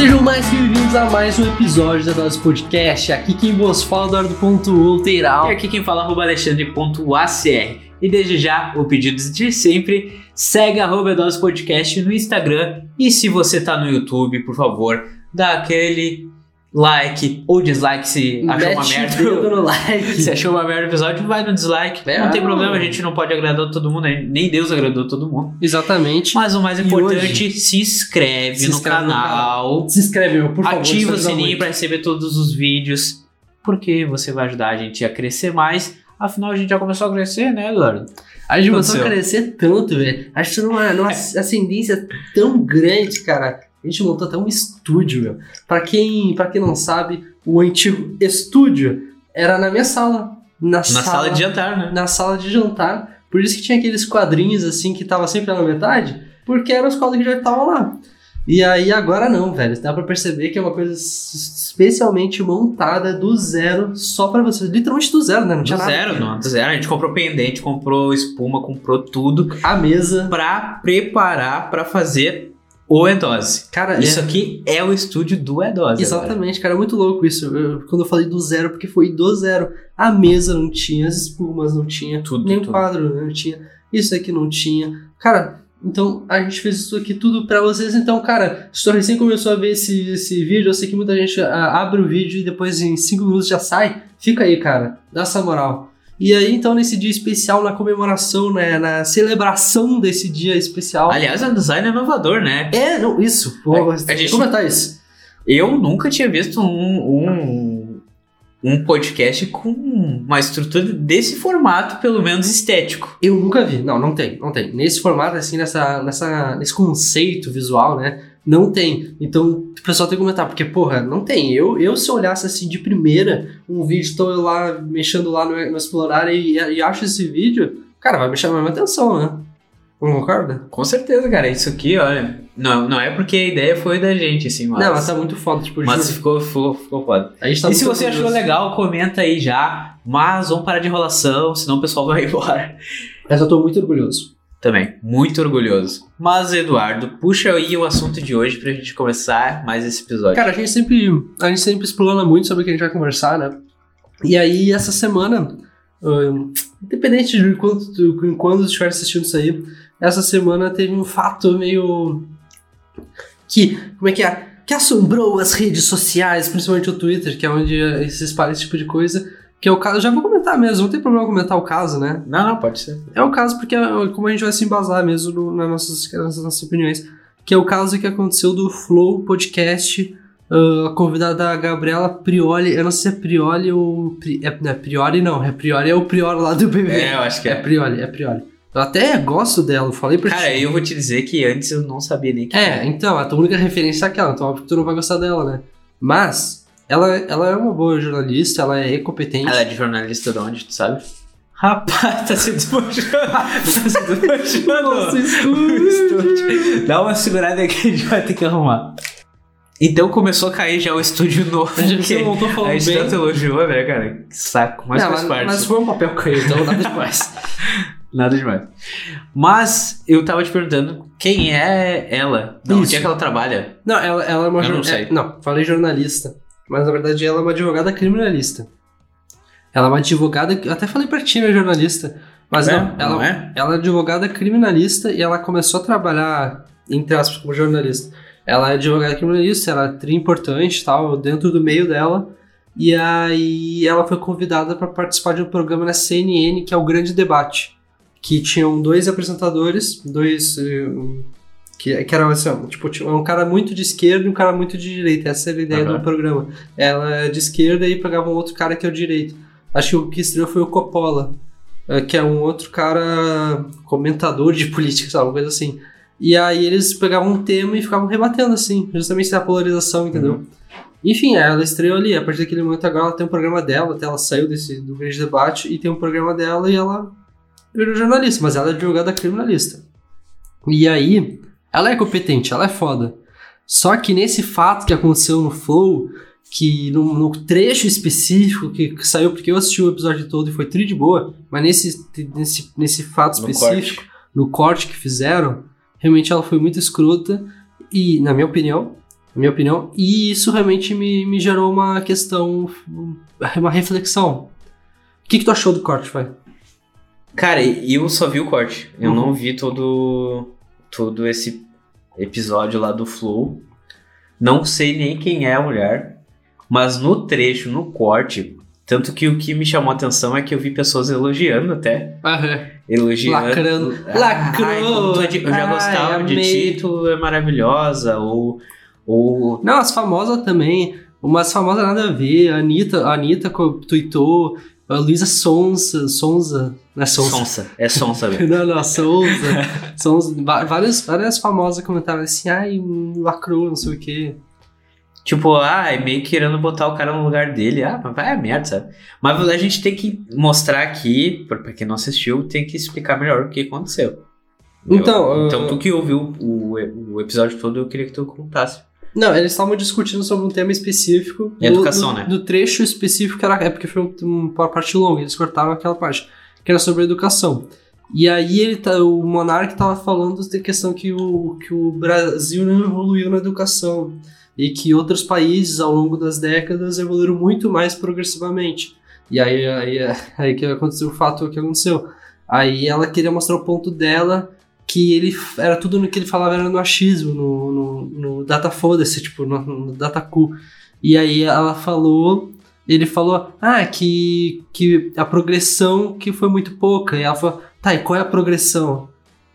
Sejam mais bem-vindos a mais um episódio da nosso podcast. Aqui quem vos fala é Eduardo.ulteiral. E aqui quem fala é Alexandre.acr. E desde já, o pedido de sempre, segue arroba Dose Podcast no Instagram. E se você tá no YouTube, por favor, dá aquele like ou dislike se achou uma Mete merda. no like. Se achou uma merda o episódio, vai no dislike. É, não tem ah. problema, a gente não pode agradar todo mundo, nem Deus agradou todo mundo. Exatamente. Mas o mais importante, se inscreve, Se no, inscreve no canal, Se inscreve, meu, por favor. ativa o sininho para receber todos os vídeos, porque você vai ajudar a gente a crescer mais. Afinal, a gente já começou a crescer, né, Eduardo? A gente começou a crescer tanto, velho. Acho que numa, numa ascendência tão grande, cara. A gente montou até um estúdio, meu. Pra quem, pra quem não sabe, o antigo estúdio era na minha sala. Na, Na sala, de jantar, né? na sala de jantar. Por isso que tinha aqueles quadrinhos assim que tava sempre na metade, porque eram os quadros que já estavam lá. E aí agora não, velho. Dá pra perceber que é uma coisa especialmente montada do zero só pra vocês. Literalmente do zero, né? Não Do tinha nada. zero, não. Do zero. A gente comprou pendente, comprou espuma, comprou tudo A mesa. pra preparar pra fazer o Edose. Cara, Isso é- aqui é o estúdio do Edose. Exatamente, cara, é muito louco isso. Eu- quando eu falei do zero, porque foi do zero. A mesa não tinha, as espumas não tinha, Tudo, nem o tudo. quadro não tinha, isso aqui não tinha. Cara, então a gente fez isso aqui tudo pra vocês. Então, cara, se tu recém começou a ver esse, esse vídeo, eu sei que muita gente ah, abre o vídeo e depois em 5 minutos já sai. Fica aí, cara, dá essa moral. E aí, então, nesse dia especial, na comemoração, né, na celebração desse dia especial. Aliás, é um design inovador, né? É, não, isso. Vou A- a gente- comentar isso. Eu nunca tinha visto um, um, um podcast com uma estrutura desse formato, pelo menos estético. Eu nunca vi. Não, não tem, não tem. Nesse formato, assim, nessa, nessa, nesse conceito visual, né? Não tem. Então, o pessoal tem que comentar, porque, porra, não tem. Eu, eu se eu olhasse assim de primeira um vídeo, tô eu lá mexendo lá no, no Explorar e, e acho esse vídeo, cara, vai me chamar minha atenção, né? Não concorda? Com certeza, cara. Isso aqui, olha. Não, não é porque a ideia foi da gente, assim, mas. Não, mas tá muito foda, tipo, mas juro. ficou, ficou, ficou foda. Tá e se você achou orgulhoso. legal, comenta aí já. Mas vamos parar de enrolação, senão o pessoal vai embora. Mas eu tô muito orgulhoso. Também, muito orgulhoso. Mas, Eduardo, puxa aí o assunto de hoje pra gente começar mais esse episódio. Cara, a gente sempre, a gente sempre explana muito sobre o que a gente vai conversar, né? E aí, essa semana, hum, independente de quando, tu- quando estiver assistindo isso aí, essa semana teve um fato meio. que. como é que é? Que assombrou as redes sociais, principalmente o Twitter, que é onde se espalha esse tipo de coisa. Que é o caso. Já vou comentar mesmo, não tem problema comentar o caso, né? Não, não, pode ser. É o caso porque é como a gente vai se embasar mesmo no- nas, nossas, nas nossas opiniões. Que é o caso que aconteceu do Flow Podcast. ah, a convidada Gabriela Prioli. Eu não sei se é Prioli ou. Pri, é, não é Priori, não. É Priori é o Prior lá do BBB. É, eu acho que É é. Prioli, é Prioli. Eu até gosto dela, falei pra Cara, ti. eu vou te dizer que antes eu não sabia nem que É, então, a tua única referência é aquela, então óbvio que tu não vai gostar dela, né? Mas, ela, ela é uma boa jornalista, ela é competente. Ela é de jornalista de onde, tu sabe? Rapaz, tá se desmanchando. tá se desmanchando. Nossa, O estúdio. estúdio. Dá uma segurada aí que a gente vai ter que arrumar. Então começou a cair já o estúdio novo. A gente que se montou a falando gente bem. tanto elogiou, né, cara? Que saco. Mas Não, faz mas, parte. mas foi um papel que caiu, então nada demais. Nada demais. Mas eu tava te perguntando quem é ela? Não, onde é que ela trabalha? Não, ela, ela é uma Eu não jor- sei. é, não, falei jornalista. Mas na verdade ela é uma advogada criminalista. Ela é uma advogada. eu Até falei pra ti, né, jornalista. Mas É? não, ela, Não é? ela é advogada criminalista e ela começou a trabalhar, entre aspas, como jornalista. Ela é advogada criminalista, ela é tri importante tal, dentro do meio dela. E aí ela foi convidada para participar de um programa na CNN que é o Grande Debate. Que tinham dois apresentadores, dois. Que, que era assim, ó, tipo, tinha um cara muito de esquerda e um cara muito de direita. Essa era a ideia Aham. do programa. Ela é de esquerda e pegava um outro cara que é o direito. Acho que o que estreou foi o Coppola, eh, que é um outro cara comentador de política, sabe? Uma coisa assim. E aí eles pegavam um tema e ficavam rebatendo, assim, justamente da polarização, entendeu? Enfim, ela estreou ali. A partir daquele momento agora ela tem um programa dela, até ela saiu desse, do grande debate e tem um programa dela e ela virou jornalista, mas ela é advogada criminalista. E aí, ela é competente, ela é foda. Só que nesse fato que aconteceu no Flow, que no, no trecho específico que, que saiu, porque eu assisti o episódio todo e foi tri de boa, mas nesse, nesse, nesse fato No específico, no corte que fizeram, realmente ela foi muito escrota e, na minha opinião, na minha opinião. E isso realmente me, me gerou uma questão, uma reflexão. O que, que tu achou do corte, vai? Cara, eu só vi o corte. Eu Uhum. não vi todo, todo esse episódio lá do Flow. Não sei nem quem é a mulher. Mas no trecho, no corte. Tanto que o que me chamou a atenção é que eu vi pessoas elogiando até. Elogiando. Lacrando. Ai, Lacrou. como tu é de- eu já Ai, gostava de amei. ti, tu é maravilhosa. Ou. ou Não, as famosas também. Umas famosas nada a ver. A Anitta, a Anitta. A Luísa Sonsa. Sonza. Não é Sonsa. É sonsa, velho. Não, não. Souza. Va- Várias, várias famosas comentaram assim, ai, um lacrou, não sei o quê. Tipo, ah, é meio querendo botar o cara no lugar dele. Ah, mas vai a merda, sabe? Mas a gente tem que mostrar aqui, pra quem não assistiu, tem que explicar melhor o que aconteceu. Então, Eu- então tu que ouviu o, o episódio todo, eu queria que tu contasse. Não, eles estavam discutindo sobre um tema específico. E educação, no, né? No trecho específico, era, é porque foi um- uma parte longa, eles cortaram aquela parte, que era sobre educação. E aí ele tá, o Monark tava falando da questão que o, que o Brasil não evoluiu na educação e que outros países ao longo das décadas evoluíram muito mais progressivamente. E aí, aí, aí que aconteceu o fato que aconteceu. Aí ela queria mostrar o ponto dela que ele era tudo no que ele falava era no achismo, no, no, no data foda-se, tipo, no, no data cu. E aí ela falou, ele falou, ah, que, que a progressão que foi muito pouca. E ela falou, tá, e qual é a progressão?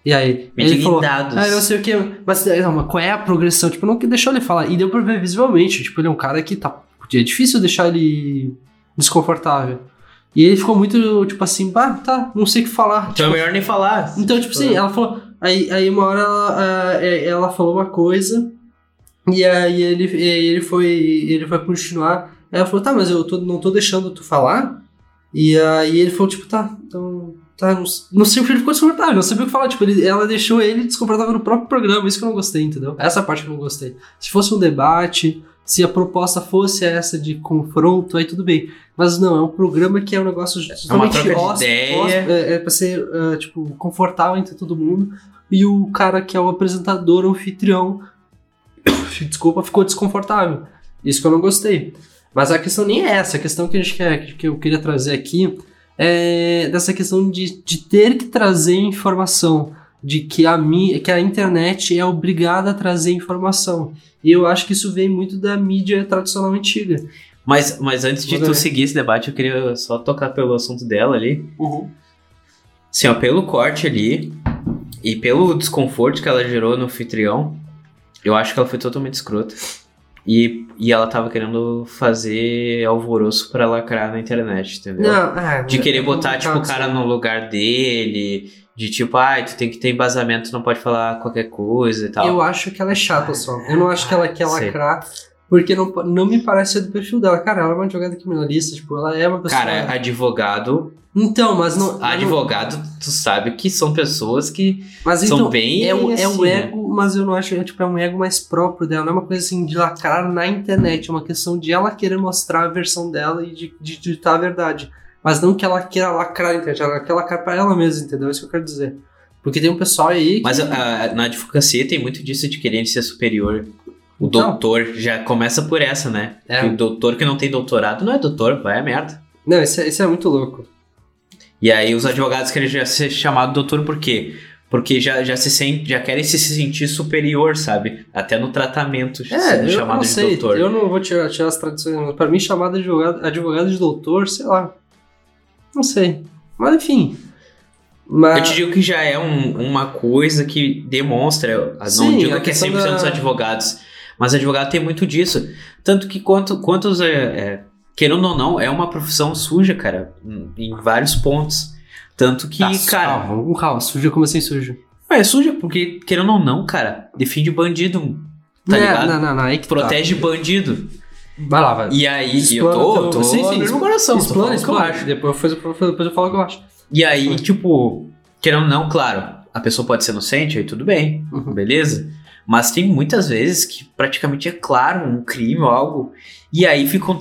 E aí, Me ele falou, dados. ah, eu não sei o que, mas, não, mas qual é a progressão? Tipo, não deixou ele falar. E deu pra ver visualmente, tipo, ele é um cara que tá, é difícil deixar ele desconfortável. E ele ficou muito, tipo assim, bah, tá, não sei o que falar. Então é melhor nem falar. Então, tipo assim, ela falou. Aí, aí uma hora ela, é, ela falou uma coisa. E aí ele, ele foi. Ele foi continuar. Aí ela falou, tá, mas eu tô, não tô deixando tu falar. E aí ele falou, tipo, tá, então. Tá, não, não sei o que ele ficou desconfortável, não sabia o que falar. Tipo, ele- ela deixou ele desconfortável no próprio programa, isso que eu não gostei, entendeu? Essa parte que eu não gostei. Se fosse um debate, se a proposta fosse essa de confronto, aí tudo bem. Mas não, é um programa que é um negócio uma totalmente hós- é, é pra ser, ah, tipo, confortável entre todo mundo. E o cara que é o apresentador, o anfitrião, desculpa, ficou desconfortável. Isso que eu não gostei. Mas a questão nem é essa. A questão que, a gente quer, que eu queria trazer aqui é dessa questão de, de ter que trazer informação. De que a, mi, que a internet é obrigada a trazer informação. E eu acho que isso vem muito da mídia tradicional antiga. Mas, mas antes de tu seguir esse debate, eu queria só tocar pelo assunto dela ali. Assim, ó, pelo corte ali e pelo desconforto que ela gerou no anfitrião, eu acho que ela foi totalmente escrota. E, e ela tava querendo fazer alvoroço pra lacrar na internet, entendeu? Não, é, De querer botar, tipo, o cara no lugar dele, de tipo, ai, tu tem que ter embasamento, tu não pode falar qualquer coisa e tal. Eu acho que ela é chata só. Eu não acho que ela quer lacrar, porque não, não me parece ser do perfil dela. Cara, ela é uma advogada criminalista, tipo, ela é uma pessoa. Cara, advogado, Então, mas não. mas não- advogado, tu sabe que são pessoas que Mas são então, bem é, um, é um assim, né? ego, mas eu não acho, é, tipo, é um ego mais próprio dela. Não é uma coisa assim de lacrar na internet. É uma questão de ela querer mostrar a versão dela e de, de ditar a verdade. Mas não que ela queira lacrar na internet, ela quer lacrar pra ela mesma, entendeu? É isso que eu quero dizer. Porque tem um pessoal aí. Que, Mas a- na advocacia tem muito disso de querer ser superior. O Então. doutor já começa por essa, né? É. Que o doutor que não tem doutorado não é doutor, vai a merda. Não, isso é, isso é muito louco. E aí os advogados querem já ser chamado doutor por quê? Porque já, já se sente, já querem se sentir superior, sabe? Até no tratamento É, sendo chamado de sei. doutor. Eu não vou tirar, tirar as tradições. mas Pra mim, chamar de advogado, advogado de doutor, sei lá. Não sei. Mas enfim. Mas, Eu te digo que já é um- uma coisa que demonstra, não Sim, digo que é questão 100% dos da- advogados, mas advogado tem muito disso. Tanto que quanto, quantos, é, é, querendo ou não, é uma profissão suja, cara, em, vários pontos. Tanto que, Tá, cara, Calma, calma. Suja como assim suja? é suja porque, querendo ou não, cara, defende bandido, tá não, ligado? Não, não, não. Aí que tá. Protege bandido. Vai lá, vai. E aí, eu Explana tô, teu- tô sim, sim, meu coração, tô Explana, o que eu explana. acho. Depois, depois, depois eu falo o que eu acho. E aí, tipo, querendo ou não, claro, a pessoa pode ser inocente, aí tudo bem, Uhum. beleza? Mas tem muitas vezes que praticamente é claro um crime ou algo, e aí ficam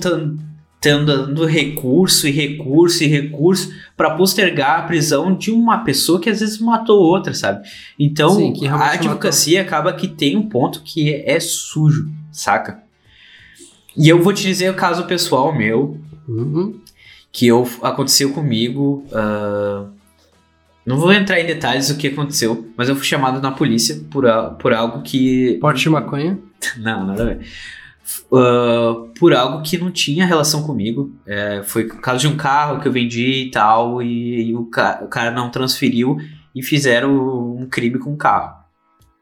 dando recurso e recurso e recurso para postergar a prisão de uma pessoa que às vezes matou outra, sabe? Então, Sim, que a advocacia acaba que tem um ponto que é, é sujo, saca? E eu vou te dizer o caso pessoal meu, Uhum. que eu, aconteceu comigo. ah, não vou entrar em detalhes do que aconteceu, mas eu fui chamado na polícia por, a- por algo que. Porte de maconha. Não, nada a ver. Ah, por algo que não tinha relação comigo. É, foi por causa de um carro que eu vendi e tal, e, e o, ca- o cara não transferiu e fizeram um crime com o carro.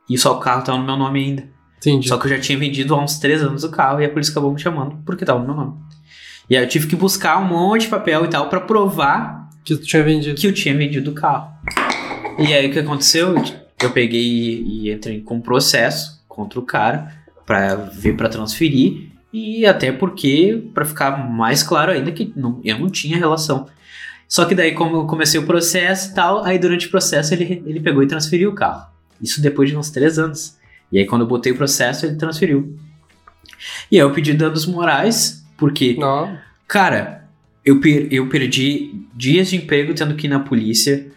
E só o carro tava no meu nome ainda. Entendi. Só que eu já tinha vendido há uns três anos o carro e a polícia acabou me chamando porque tava no meu nome. E aí eu tive que buscar um monte de papel e tal pra provar Que tu tinha vendido. que eu tinha vendido o carro. E aí o que aconteceu? Eu peguei e, e entrei com um processo contra o cara pra ver pra transferir e até porque pra ficar mais claro ainda que não- eu não tinha relação. Só que daí como eu comecei o processo e tal, aí durante o processo ele, ele pegou e transferiu o carro. Isso depois de uns três anos. E aí quando eu botei o processo ele transferiu. E aí eu pedi danos morais porque Não. Cara, eu, per- eu perdi dias de emprego tendo que ir na polícia,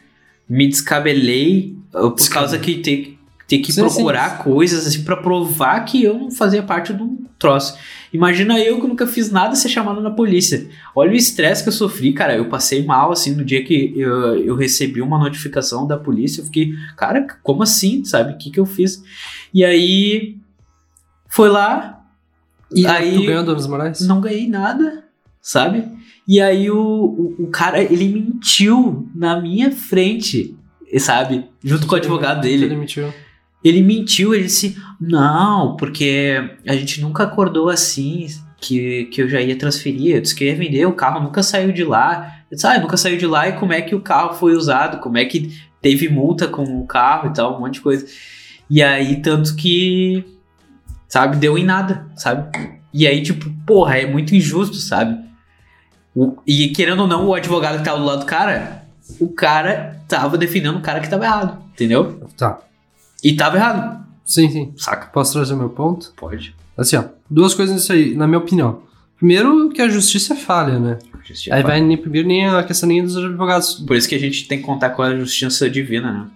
me descabelei por causa que ter, ter que Sim, procurar coisas assim pra provar que eu não fazia parte de um troço. Imagina eu que nunca fiz nada ser chamado na polícia. Olha o estresse que eu sofri, cara. Eu passei mal assim no dia que eu, eu recebi uma notificação da polícia. Eu fiquei, cara, como assim? Sabe? O que, que eu fiz? E aí foi lá, E Aí- tu ganhou danos morais? não ganhei nada, sabe? E aí o, o, o cara, ele mentiu na minha frente, sabe? Junto com o advogado Ele dele. mentiu. Ele mentiu, ele disse, não, porque a gente nunca acordou assim, que, que eu já ia transferir, eu disse que eu ia vender, o carro nunca saiu de lá. Eu disse, ah, nunca saiu de lá, e como é que o carro foi usado, como é que teve multa com o carro e tal, um monte de coisa. E aí, tanto que, sabe, deu em nada, sabe? E aí, tipo, porra, é muito injusto, sabe? O- e querendo ou não, o advogado que tava do lado do cara, o cara tava defendendo o cara que tava errado, entendeu? Tá. E tava errado, Sim, sim. saca? Posso trazer meu ponto? Pode. Assim, ó. Duas coisas nisso aí, na minha opinião. Primeiro, que a justiça é falha, né? Aí vai nem, primeiro nem a questão nem dos advogados. Por isso que a gente tem que contar com a justiça divina, né?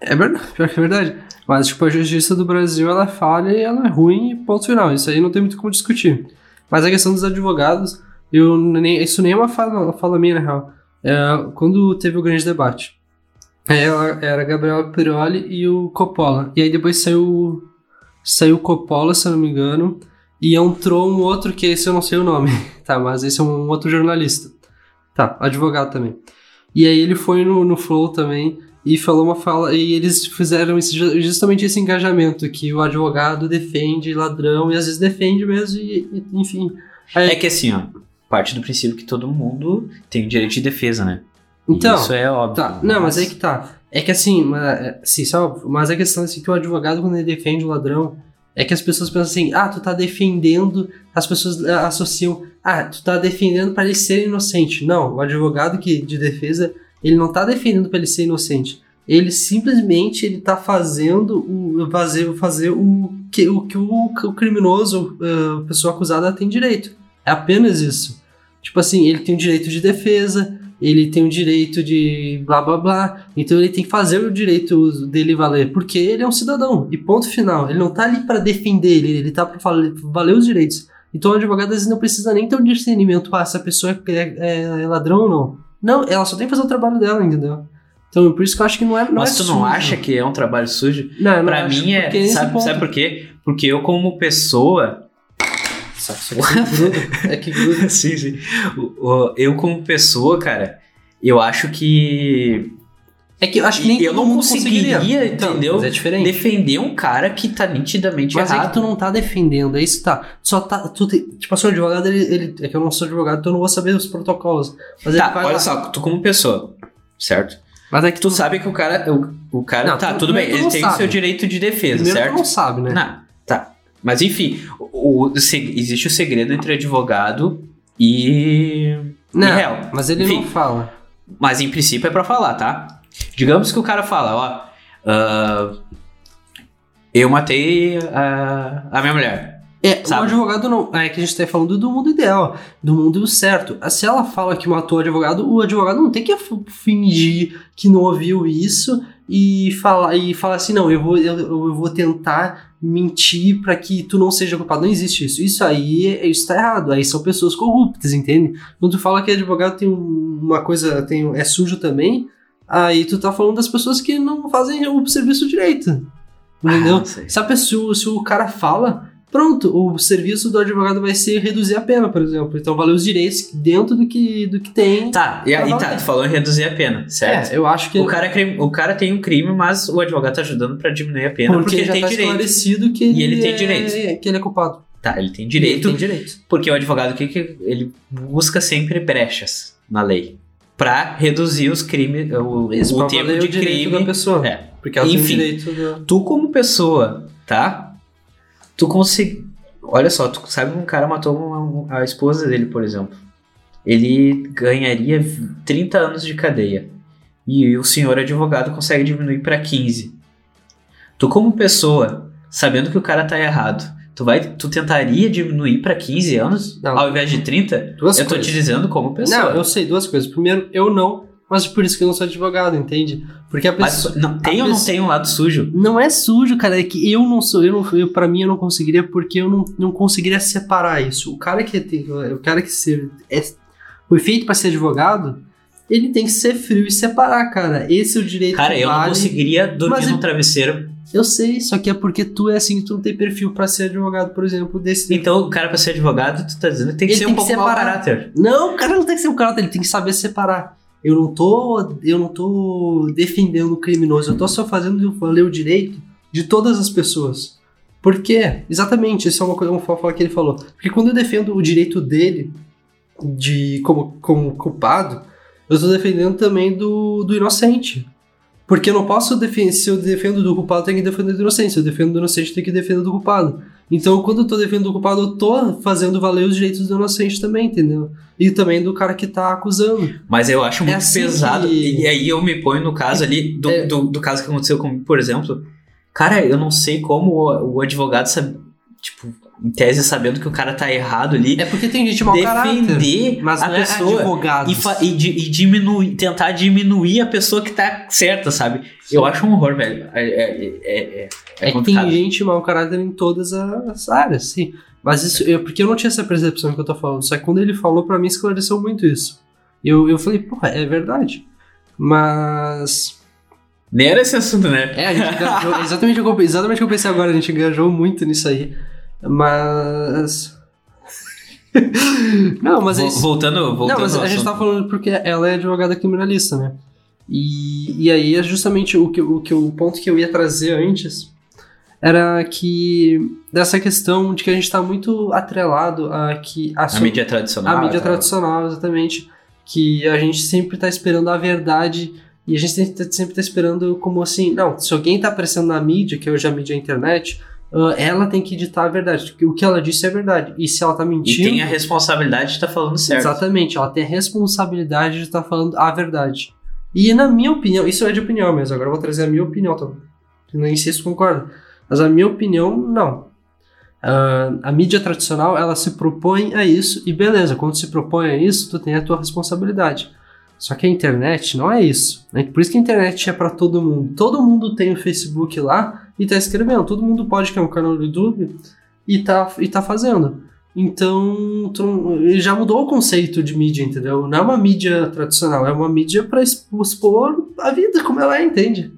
É verdade, pior que é verdade. Mas, tipo, a justiça do Brasil, ela é falha e ela é ruim ponto final. Isso aí não tem muito como discutir. Mas a questão dos advogados, eu nem, isso nem é uma fala, uma fala minha, na real. É, quando teve o grande debate, ela, era Gabriel Piroli e o Coppola. E aí depois saiu, saiu o Coppola, se eu não me engano, e entrou um outro que esse eu não sei o nome, tá? Mas esse é um outro jornalista. Tá, advogado também. E aí ele foi no, no Flow também e falou uma fala. E eles fizeram esse- justamente esse engajamento que o advogado defende ladrão e às vezes defende mesmo, e, e- enfim. Aí- É que assim, ó, parte do princípio que todo mundo tem o direito de defesa, né? E então, Isso é óbvio. Tá, não, mas aí que tá. É que assim, mas, é, é óbvio, mas a questão é assim, que o advogado, quando ele defende o ladrão, é que as pessoas pensam assim, ah, tu tá defendendo, as pessoas ah, associam, ah, tu tá defendendo pra ele ser inocente. Não, o advogado que, de defesa, ele não tá defendendo pra ele ser inocente. Ele simplesmente ele tá fazendo o fazer, fazer o que o, que o, o criminoso, a pessoa acusada tem direito. É apenas isso. Tipo assim, ele tem o direito de defesa, ele tem o direito de blá blá blá. Então ele tem que fazer o direito dele valer, porque ele é um cidadão. E ponto final. Ele não tá ali para defender ele, ele tá para valer os direitos. Então o advogado às vezes não precisa nem ter um discernimento, ah, se a pessoa é, é- é ladrão ou não. Não, ela só tem que fazer o trabalho dela, entendeu? Então por isso que eu acho que não é. Não Mas é tu não sujo. acha que é um trabalho sujo? Não, não Pra acho, mim é. Sabe, sabe por quê? Porque eu, como pessoa. É que gruda. sim, sim. O- o- Eu, como pessoa, cara, eu acho que. É que eu acho que nem eu não conseguiria, Então, entendeu? Mas é diferente. Defender um cara que tá nitidamente Mas é errado. que tu não tá defendendo, é isso que tá. Só tá. Tu te- tipo assim, o advogado, ele, ele- É que eu não sou advogado, então eu não vou saber os protocolos. Mas Tá, olha lá. só, tu como pessoa, certo? Mas é que Tu sabe que o cara. O, o cara. Não, tá, tu- tudo bem, tu ele tem o sabe. seu direito de defesa, primeiro certo? tu não sabe, né? Não. Mas enfim, o, o existe o segredo entre advogado e, Não, e réu. mas ele Enfim. não fala. Mas em princípio é pra falar, tá? Digamos que o cara fala, ó. ah, eu matei a, a minha mulher. É, Sabe? o advogado não. É que a gente tá falando do mundo ideal, do mundo certo. Se ela fala que matou o advogado, o advogado não tem que fingir que não ouviu isso e falar, e falar assim, não, eu vou, eu, eu vou tentar mentir pra que tu não seja culpado. Não existe isso. Isso aí, isso tá errado. Aí são pessoas corruptas, entende? Quando tu fala que advogado tem um- uma coisa, tem, é sujo também, aí tu tá falando das pessoas que não fazem o serviço direito. Entendeu? Ah, não sei. Se a pessoa, se o cara fala, pronto, o serviço do advogado vai ser reduzir a pena, por exemplo. Então, valer os direitos dentro do que, do que tem. Tá, e aí Tá tu falou em reduzir a pena, certo? É, eu acho que O cara, é crime- o cara tem um crime, mas o advogado tá ajudando pra diminuir a pena porque, porque, ele já tem tá direito. esclarecido que ele, E ele tem é, direito. que ele é culpado. Tá, ele tem Ele direito, tem direito. porque o advogado o que que ele busca sempre brechas na lei pra reduzir os crimes, o, Isso, o tempo de crime. da pessoa. É. Porque ela Enfim. tem direito. Tu como pessoa, tá? Tu consegue, olha só, tu sabe que um cara matou uma- a esposa dele, por exemplo. Ele ganharia 30 anos de cadeia. E o senhor advogado consegue diminuir pra 15. Tu como pessoa, sabendo que o cara tá errado, tu vai, tu tentaria diminuir pra 15 anos Não. ao invés de 30? Duas eu tô coisas. te dizendo como pessoa. Não, eu sei duas coisas. Primeiro, eu não, mas por isso que eu não sou advogado, entende? Porque a Mas pessoa... não, tem a ou não pessoa- tem um lado sujo? Não é sujo, cara. É que eu não sou. Eu não, eu, pra mim, eu não conseguiria, porque eu não, não conseguiria separar isso. O cara que tem. O cara que ser, é, foi feito pra ser advogado, ele tem que ser frio e separar, cara. Esse é o direito Cara, eu não vale. conseguiria dormir Mas num ele- travesseiro Eu sei, só que é porque tu é assim, tu não tem perfil pra ser advogado, por exemplo, desse. Então, o cara, pra ser advogado, tu tá dizendo que tem que Ele ser tem um pouco mau separar. caráter. Não, o cara não tem que ser um cara, ele tem que saber separar. Eu não tô, eu não tô defendendo o criminoso, eu tô só fazendo valer o direito de todas as pessoas. Por quê? Exatamente, isso é uma coisa uma que ele falou. Porque quando eu defendo o direito dele de como, como culpado, eu tô defendendo também do, do inocente. Porque eu não posso defender, se eu defendo do culpado, eu tenho que defender do inocente. Se eu defendo do inocente, eu tenho que defender do culpado. Então, quando eu tô defendendo o culpado, eu tô fazendo valer os direitos do inocente também, entendeu? E também do cara que tá acusando. Mas eu acho muito assim pesado. que- E aí eu me ponho no caso ali, do, É. do, do caso que aconteceu comigo, por exemplo. Cara, eu não sei como o, o advogado sabe, tipo, em tese sabendo que o cara tá errado ali, É porque tem gente mau caráter. defender Mas a é pessoa advogado. e, e, di- e diminuir, tentar diminuir a pessoa que tá certa, sabe? Eu acho um horror, velho. É, é, é, é, é É que tem gente mau caráter em todas as áreas, sim. Mas isso, eu, porque eu não tinha essa percepção que eu tô falando. Só que quando ele falou, pra mim esclareceu muito isso. Eu, eu falei, porra, é verdade. Mas. Nem era esse assunto, né? É, a gente engajou. exatamente, o que eu- exatamente o que eu pensei agora, a gente engajou muito nisso aí. Mas. não, mas isso. voltando, voltando Não, mas a gente assunto. tá falando porque ela é advogada criminalista, né? E, e aí é justamente o que, o que o ponto que eu ia trazer antes era que dessa questão de que a gente tá muito atrelado a que a, A so- mídia tradicional. a mídia tá? tradicional, exatamente, que a gente sempre tá esperando a verdade e a gente sempre tá, sempre tá esperando como assim, não, se alguém tá aparecendo na mídia, que hoje é a mídia é a internet, ah, ela tem que ditar a verdade, o que ela disse é verdade. E se ela tá E mentindo, tem a responsabilidade de estar falando certo. Exatamente, ela tem a responsabilidade de estar falando a verdade. E na minha opinião, isso é de opinião mesmo, agora eu vou trazer a minha opinião, tá? nem sei se concorda, mas a minha opinião, não. Ah, a mídia tradicional, ela se propõe a isso, e beleza, quando se propõe a isso, tu tem a tua responsabilidade. Só que a internet não é isso. né? Por isso que a internet é para todo mundo. Todo mundo tem o Facebook lá e tá escrevendo. Todo mundo pode criar um canal no YouTube e tá, e tá fazendo. Então, não- já mudou o conceito de mídia, entendeu? Não é uma mídia tradicional, é uma mídia para expor a vida como ela é, entende?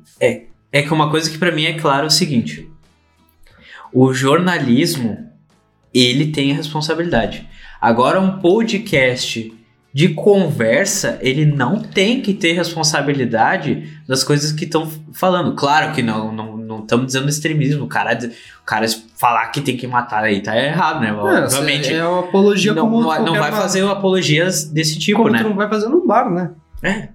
É que uma coisa que pra mim é claro é o seguinte: o jornalismo ele tem responsabilidade. Agora um podcast de conversa, ele não tem que ter responsabilidade das coisas que estão falando. Claro que não não não estamos dizendo extremismo, o cara o cara falar que tem que matar aí tá errado, né? Obviamente. É uma apologia não, como não, vai bar. fazer apologias desse tipo, como né? não vai fazer no bar, né? É.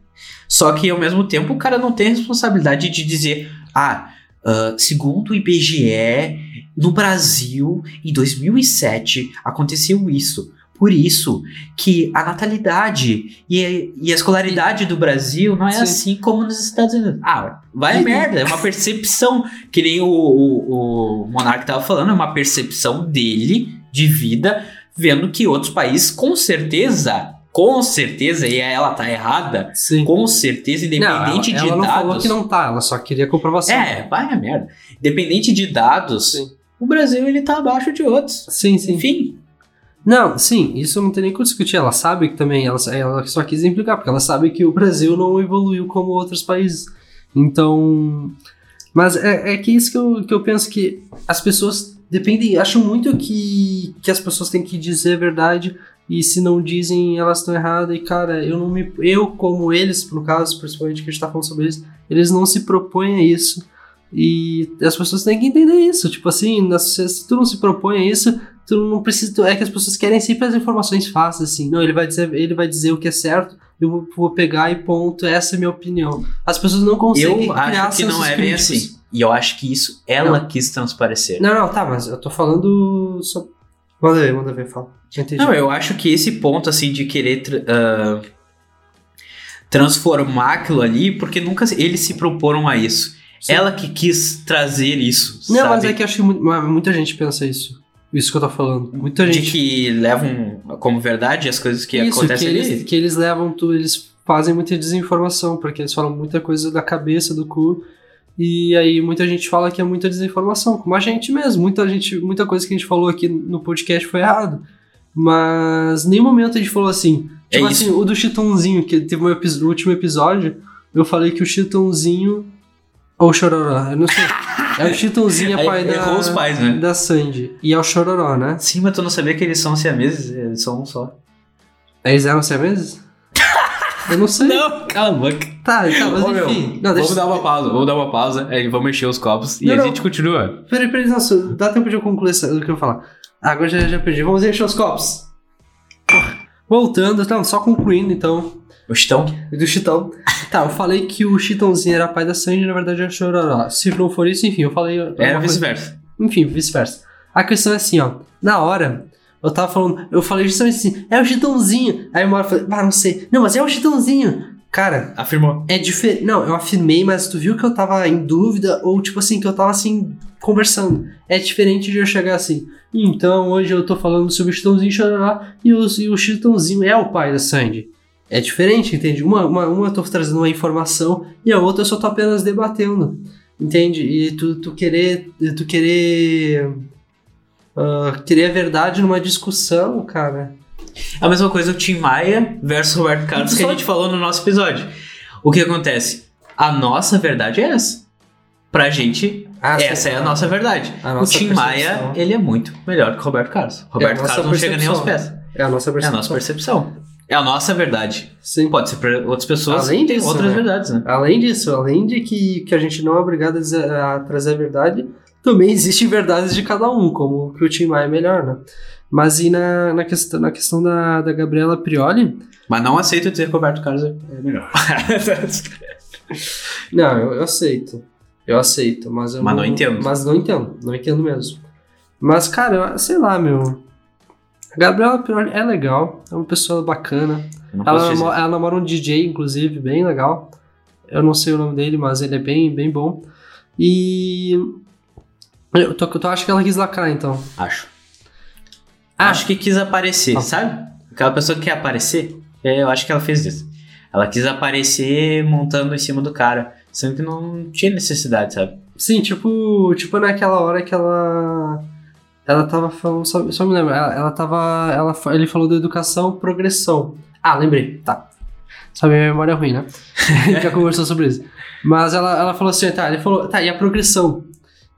Só que ao mesmo tempo o cara não tem responsabilidade de dizer, ah, ah, segundo o IBGE, no Brasil, em 2007, aconteceu isso. Por isso que a natalidade e a, e a escolaridade do Brasil não é Sim. assim como nos Estados Unidos. Ah, vai a merda, é uma percepção, que nem o, o, o Monark tava falando, é uma percepção dele de vida, vendo que outros países, com certeza, com certeza, e ela tá errada, Sim. com certeza, independente não, ela, de ela não dados. falou que não tá, ela só queria comprovação. É, vai a merda. Independente de dados, Sim. o Brasil ele tá abaixo de outros. Sim, sim. Enfim, Não, sim, isso não tem nem como discutir. Ela sabe que também, ela, ela só quis implicar, porque ela sabe que o Brasil não evoluiu como outros países. Então. Mas é, é que isso que eu, que eu penso que as pessoas dependem, acham muito que, que as pessoas têm que dizer a verdade e se não dizem, elas estão erradas. E cara, eu não me. Eu, como eles, no caso, principalmente que a gente tá falando sobre isso, eles não se propõem a isso. E as pessoas têm que entender isso. Tipo assim, na se tu não se propõe a isso, tu não precisa. É que as pessoas querem sempre as informações fáceis, assim. Não, ele vai dizer, ele vai dizer o que é certo, eu vou, pegar e ponto, essa é a minha opinião. As pessoas não conseguem eu acho que não é bem críticos. assim. E eu acho que isso ela quis transparecer. Não, não, tá, mas eu tô falando. Só... Manda ver, manda ver, fala. Entendi. Não, eu acho que esse ponto, assim, de querer ah, transformar aquilo ali, porque nunca eles se proporam a isso. Sim. Ela que quis trazer isso, Não, sabe? mas é que eu acho que mu- muita gente pensa isso. Isso que eu tô falando. Muita De gente. que levam como verdade as coisas que isso, que acontecem ali. eles, que eles levam tudo, eles fazem muita desinformação, porque eles falam muita coisa da cabeça, do cu. E aí muita gente fala que é muita desinformação, como a gente mesmo. Muita gente, muita coisa que a gente falou aqui no podcast foi errado. Mas em nenhum momento a gente falou assim. É Tipo isso. assim, o do Chitãozinho, que teve um no último episódio, eu falei que o Chitãozinho. Ou o Chororó, eu não sei. É o Chitãozinho, Aí pai da, errou os pais, né? da Sandy. E é o Chororó, né? Sim, mas tu não sabia que eles são siameses? Eles são um só. Eles eram siameses? Eu não sei. Não, cala a boca. Tá, tá, mas Ô, meu, enfim. Não, deixa vamos dar uma pausa, vamos dar uma pausa, aí vamos mexer os copos e Não, a não. gente continua. Peraí, peraí, nossa, dá tempo de eu concluir o que eu vou falar. Agora já, já perdi. Vamos encher os copos. Voltando, então, só concluindo então, O Chitão? do Chitão. Tá, eu falei que o Chitãozinho era pai da Sandy, na verdade era o Chororó. Se não for isso, enfim, eu falei. Era vice-versa. Enfim, vice-versa. A questão é assim, ó. Na hora, eu tava falando, eu falei justamente assim, é o Chitãozinho. Aí uma hora eu falei, ah, não sei. Não, mas é o Chitãozinho. Cara, Afirmou. é diferente. Não, eu afirmei, mas tu viu que eu tava em dúvida, ou tipo assim, que eu tava assim, conversando. É diferente de eu chegar assim. Então, hoje eu tô falando sobre o Chitãozinho Chororó e o, e o Chitãozinho é o pai da Sandy. É diferente, entende? Uma, uma, uma eu tô trazendo uma informação e a outra eu só tô apenas debatendo. Entende? E tu, tu querer. Tu querer. ah, querer a verdade numa discussão, cara. A mesma coisa o Tim Maia versus Roberto Carlos que a gente falou no nosso episódio. O que acontece? A nossa verdade é essa. Pra gente, Ah, essa sim. é a nossa verdade. A o nossa Tim percepção. Maia, ele é muito melhor que o Roberto Carlos. Roberto nossa Carlos não chega nem aos percepção. pés. É a nossa É a percepção. nossa percepção. É a nossa verdade. Sim. Pode ser para outras pessoas Além disso, outras né? verdades, né? Além disso, além de que, que a gente não é obrigado a, a trazer a verdade, também existem verdades de cada um, como que o Tim Maia é melhor, né? Mas e na, na, questão, na questão da, da Gabriela Prioli, Mas não aceito dizer que o Roberto Carlos é melhor. não, eu, eu aceito. Eu aceito, mas eu Mas não entendo. Mas não entendo, não entendo mesmo. Mas, cara, eu- sei lá, meu. A Gabriela Prioli é legal, é uma pessoa bacana. Ela, dizer. namo- ela namora um DJ, inclusive, bem legal. Eu não sei o nome dele, mas ele é bem, bem bom. E. Eu tô, eu tô- acho que ela quis lacrar, então. Acho. Ah. Acho que quis aparecer, Ah. sabe? Aquela pessoa que quer aparecer, é, eu acho que ela fez isso. Ela quis aparecer montando em cima do cara, sendo que não tinha necessidade, sabe? Sim, tipo, tipo naquela hora que ela. Ela tava falando. Só, só me lembro, ela, ela tava. Ela, ele falou da educação progressão. Ah, lembrei, tá. Sabe, minha memória é ruim, né? A gente já conversou sobre isso. Mas ela, ela falou assim, tá, ele falou, tá, e a progressão?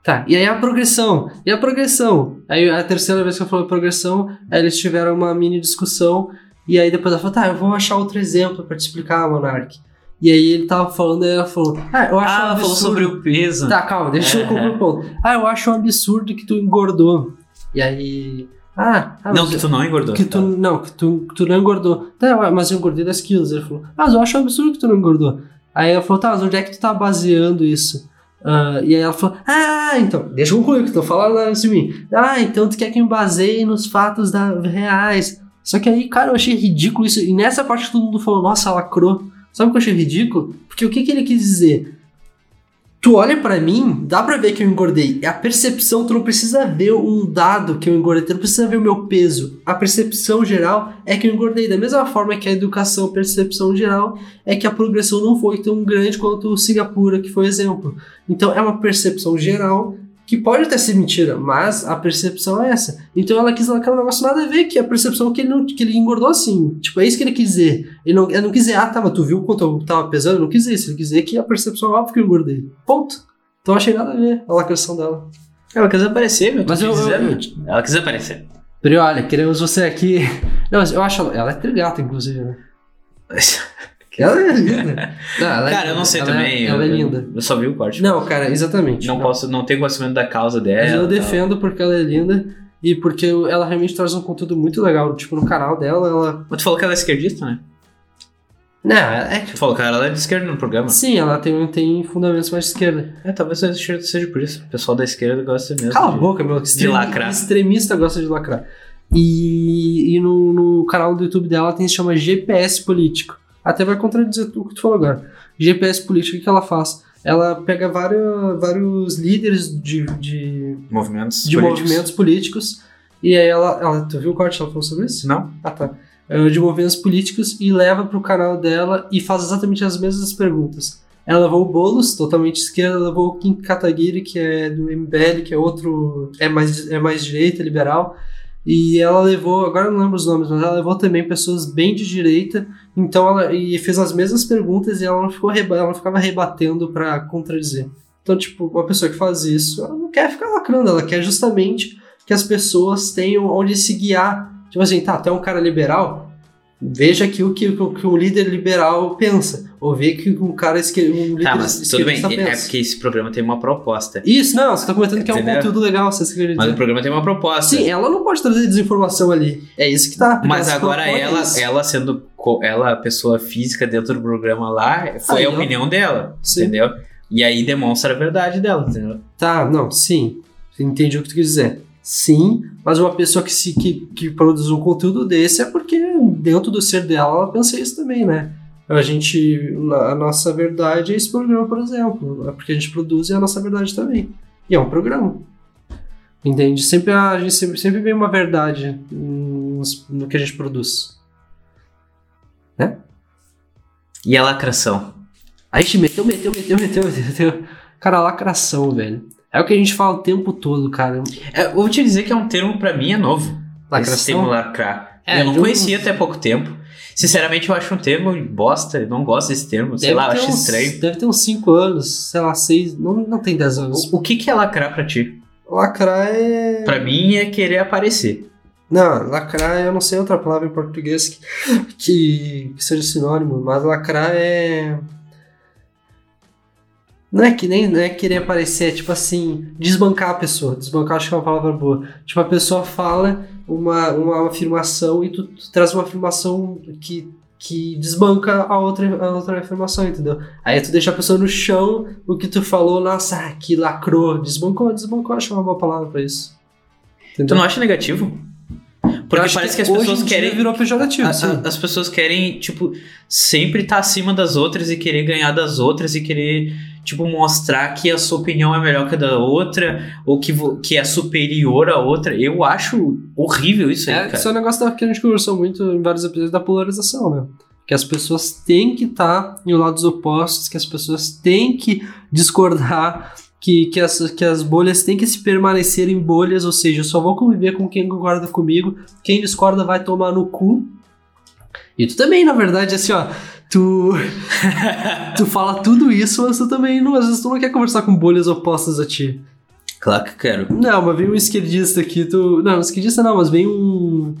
Tá, e aí a progressão? E a progressão? Aí a terceira vez que eu falei progressão, aí eles tiveram uma mini discussão, e aí depois ela falou, tá, eu vou achar outro exemplo pra te explicar, Monark. E aí ele tava falando, e ela falou, ah, eu acho Ah, um ela falou absurdo. sobre o peso. Tá, calma, deixa eu É. concluir o ponto. Ah, eu acho um absurdo que tu engordou. E aí. Ah, ah não, que tu não engordou. que tu, não, que tu, que tu não engordou. Tá, mas eu engordei 10 quilos. Ele falou, ah, mas eu acho um absurdo que tu não engordou. Aí ela falou, tá, mas onde é que tu tá baseando isso? Ah, e aí ela falou, ah, então, deixa eu concluir, que tu falando antes de mim. Ah, então tu quer que eu me baseie nos fatos da, reais. Só que aí, cara, eu achei ridículo isso. E nessa parte todo mundo falou, nossa, lacrou. Sabe o que eu achei ridículo? Porque o que, que ele quis dizer? Tu olha pra mim, dá pra ver que eu engordei. É a percepção, tu não precisa ver um dado que eu engordei, tu não precisa ver o meu peso. A percepção geral é que eu engordei. Da mesma forma que a educação, a percepção geral é que a progressão não foi tão grande quanto o Singapura, que foi exemplo. Então é uma percepção geral que pode até ser mentira, mas a percepção é essa. Então ela quis aquele negócio nada a ver, que a percepção que ele, não, que ele engordou assim. Tipo, é isso que ele quis dizer. Ele não, ele não quis dizer, ah, tá, mas tu viu quanto eu tava pesando? Não quis dizer isso. Ele quis dizer que a percepção é óbvio que eu engordei. Ponto. Então achei nada a ver a lacração dela. Ela quis aparecer, meu. Mas eu, eu, eu, Ela quis aparecer. Pri, olha, queremos você aqui. Não, mas eu acho ela, ela é trigata, inclusive, né? Ela é linda. Não, ela é cara, é, eu não sei ela também. É, ela eu, é linda. Eu só vi o corte. Não, cara, exatamente. Não, não. posso, não tenho conhecimento da causa dela. Mas eu defendo tal. porque ela é linda e porque ela realmente traz um conteúdo muito legal. Tipo, no canal dela, ela. Mas tu falou que ela é esquerdista, né? Não, é que. Tu falou que ela é de esquerda no programa. Sim, ela tem, tem fundamentos mais de esquerda. É, talvez seja por isso. O pessoal da esquerda gosta mesmo. Cala de, a boca, meu. De lacrar. Extremista gosta de lacrar. E, e no, no canal do YouTube dela tem se chama GPS Político até vai contradizer o que tu falou agora. GPS política, o que ela faz? Ela pega vários, vários líderes de, de movimentos de políticos. movimentos políticos e aí ela, ela. Tu viu o corte ela falou sobre isso? Não. Ah, tá. De movimentos políticos e leva pro canal dela e faz exatamente as mesmas perguntas. Ela levou o Boulos, totalmente esquerda, ela levou o Kim Kataguiri, que é do MBL, que é outro. é mais, é mais direita, liberal. E ela levou, agora não lembro os nomes, mas ela levou também pessoas bem de direita, então ela e fez as mesmas perguntas e ela não ficou ela ficava rebatendo para contradizer. Então, tipo, uma pessoa que faz isso, ela não quer ficar lacrando, ela quer justamente que as pessoas tenham onde se guiar. Tipo assim, tá, até um cara liberal, veja aqui o que, o que um líder liberal pensa. Ou ver que um cara esquer, um líder Tá, mas tudo bem, pensa. é porque esse programa tem uma proposta. Isso, não, você tá comentando que é um Entendeu? conteúdo legal, você quer Mas o programa tem uma proposta. Sim, ela não pode trazer desinformação ali. É isso que tá. Mas agora ela, isso. ela sendo ela Ah, pessoa física dentro do programa lá, foi Aí, a ó. opinião dela, Sim. entendeu? E aí demonstra a verdade dela, entendeu? Tá, não, sim. Entendi o que tu quis dizer. Sim, mas uma pessoa que, se, que, que produz um conteúdo desse é porque dentro do ser dela ela pensa isso também, né? A gente. A nossa verdade é esse programa, por exemplo. É porque a gente produz e é a nossa verdade também. E é um programa. Entende? Sempre a, a gente sempre, sempre vê uma verdade no que a gente produz. E a lacração? A gente meteu, meteu, meteu, meteu, meteu. Cara, lacração, velho. É o que a gente fala o tempo todo, cara. É, eu vou te dizer que é um termo pra mim é novo. Esse Lacração? termo lacrar. É, eu não um- conhecia até pouco tempo. Sinceramente, eu acho um termo bosta. Eu não gosto desse termo. Sei Deve lá, eu acho uns- estranho. Deve ter uns 5 anos, sei lá, 6. Não, não tem 10 anos. O, o que, que é lacrar pra ti? Lacrar é. Pra mim é querer aparecer. Não, lacrar eu não sei outra palavra em português que, que, que seja sinônimo, mas lacrar é. Não é que nem não é querer aparecer, é tipo assim, desbancar a pessoa. Desbancar acho que é uma palavra boa. Tipo, a pessoa fala uma, uma afirmação e tu, tu traz uma afirmação que, que desbanca a outra, a outra afirmação, entendeu? Aí tu deixa a pessoa no chão, o que tu falou, nossa, que lacrou. Desbancou, desbancou, acho que uma boa palavra pra isso. Tu Entendeu? não acha negativo? Porque parece que, as hoje pessoas querem. virou pejorativo, a- a- as pessoas querem, tipo, sempre estar acima das outras e querer ganhar das outras e querer, tipo, mostrar que a sua opinião é melhor que a da outra ou que, que é superior à outra. Eu acho horrível isso aí, É, cara. isso é um negócio da- que a gente conversou muito em vários episódios da polarização, né? Que as pessoas têm que estar em lados opostos, que as pessoas têm que discordar, que, que, as, que as bolhas têm que se permanecer em bolhas, ou seja, eu só vou conviver com quem concorda comigo, quem discorda vai tomar no cu. E tu também, na verdade, assim, ó, tu, tu fala tudo isso, mas tu também, não, às vezes tu não quer conversar com bolhas opostas a ti. Claro que quero. Não, mas vem um esquerdista aqui, tu... Não, esquerdista não, mas vem um...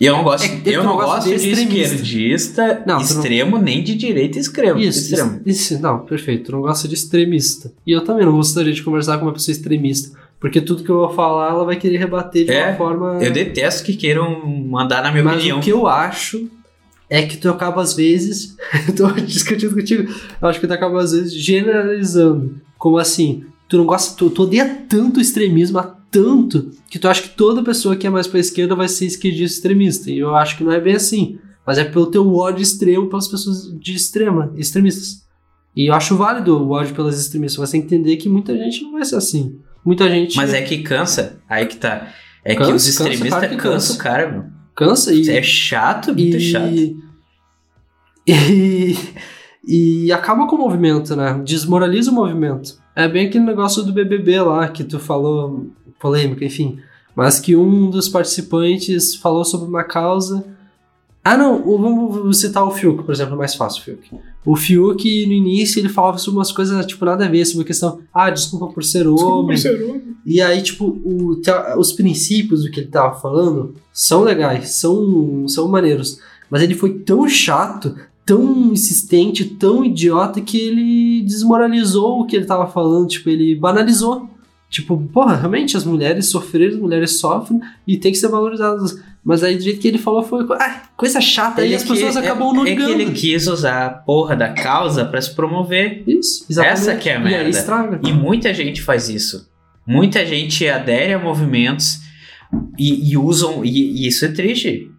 E eu não gosto, É eu não gosto de de esquerdista Não, tu não- extremo, nem de direita extremo. Isso, extremo. isso, não, perfeito. Tu não gosta de extremista. E eu também não gostaria de conversar com uma pessoa extremista. Porque tudo que eu vou falar, ela vai querer rebater de É, uma forma. Eu detesto que queiram mandar na minha Mas opinião. o que eu acho é que tu acaba às vezes. eu tô discutindo contigo. Eu acho que tu acaba às vezes generalizando. Como assim? tu não gosta, tu, tu odeia tanto o extremismo, tanto, que tu acha que toda pessoa que é mais pra esquerda vai ser esquerdista extremista. E eu acho que não é bem assim. Mas é pelo teu ódio extremo pelas pessoas de extrema, extremistas. E eu acho válido o ódio pelas extremistas, mas tem que entender que muita gente não vai ser assim. Muita gente. Mas é que cansa. Aí que tá. É Cansa, que os extremistas cansam cansa. o cara, meu. Cansa e. É chato, muito e, chato. E, e acaba com o movimento, né? Desmoraliza o movimento. É bem aquele negócio do BBB lá que tu falou, polêmica, enfim. Mas que um dos participantes falou sobre uma causa. Ah, não, vamos citar o Fiuk, por exemplo, é mais fácil, o Fiuk. O Fiuk, no início, ele falava sobre umas coisas, tipo, nada a ver, sobre a questão, ah, desculpa por ser homem. E aí, tipo, o- os princípios do que ele tava falando são legais, são, são maneiros. Mas ele foi tão chato, tão insistente, tão idiota que ele desmoralizou o que ele tava falando, tipo, ele banalizou. Tipo, porra, realmente as mulheres sofreram, as mulheres sofrem e tem que ser valorizadas. Mas aí do jeito que ele falou foi ah, coisa chata e as pessoas que- acabam é, não é que ligando. ele quis usar a porra da causa pra se promover. Isso, exatamente. Essa que é a E merda. estraga. E muita gente faz isso. Muita gente adere a movimentos e, e usam. E, e isso é triste.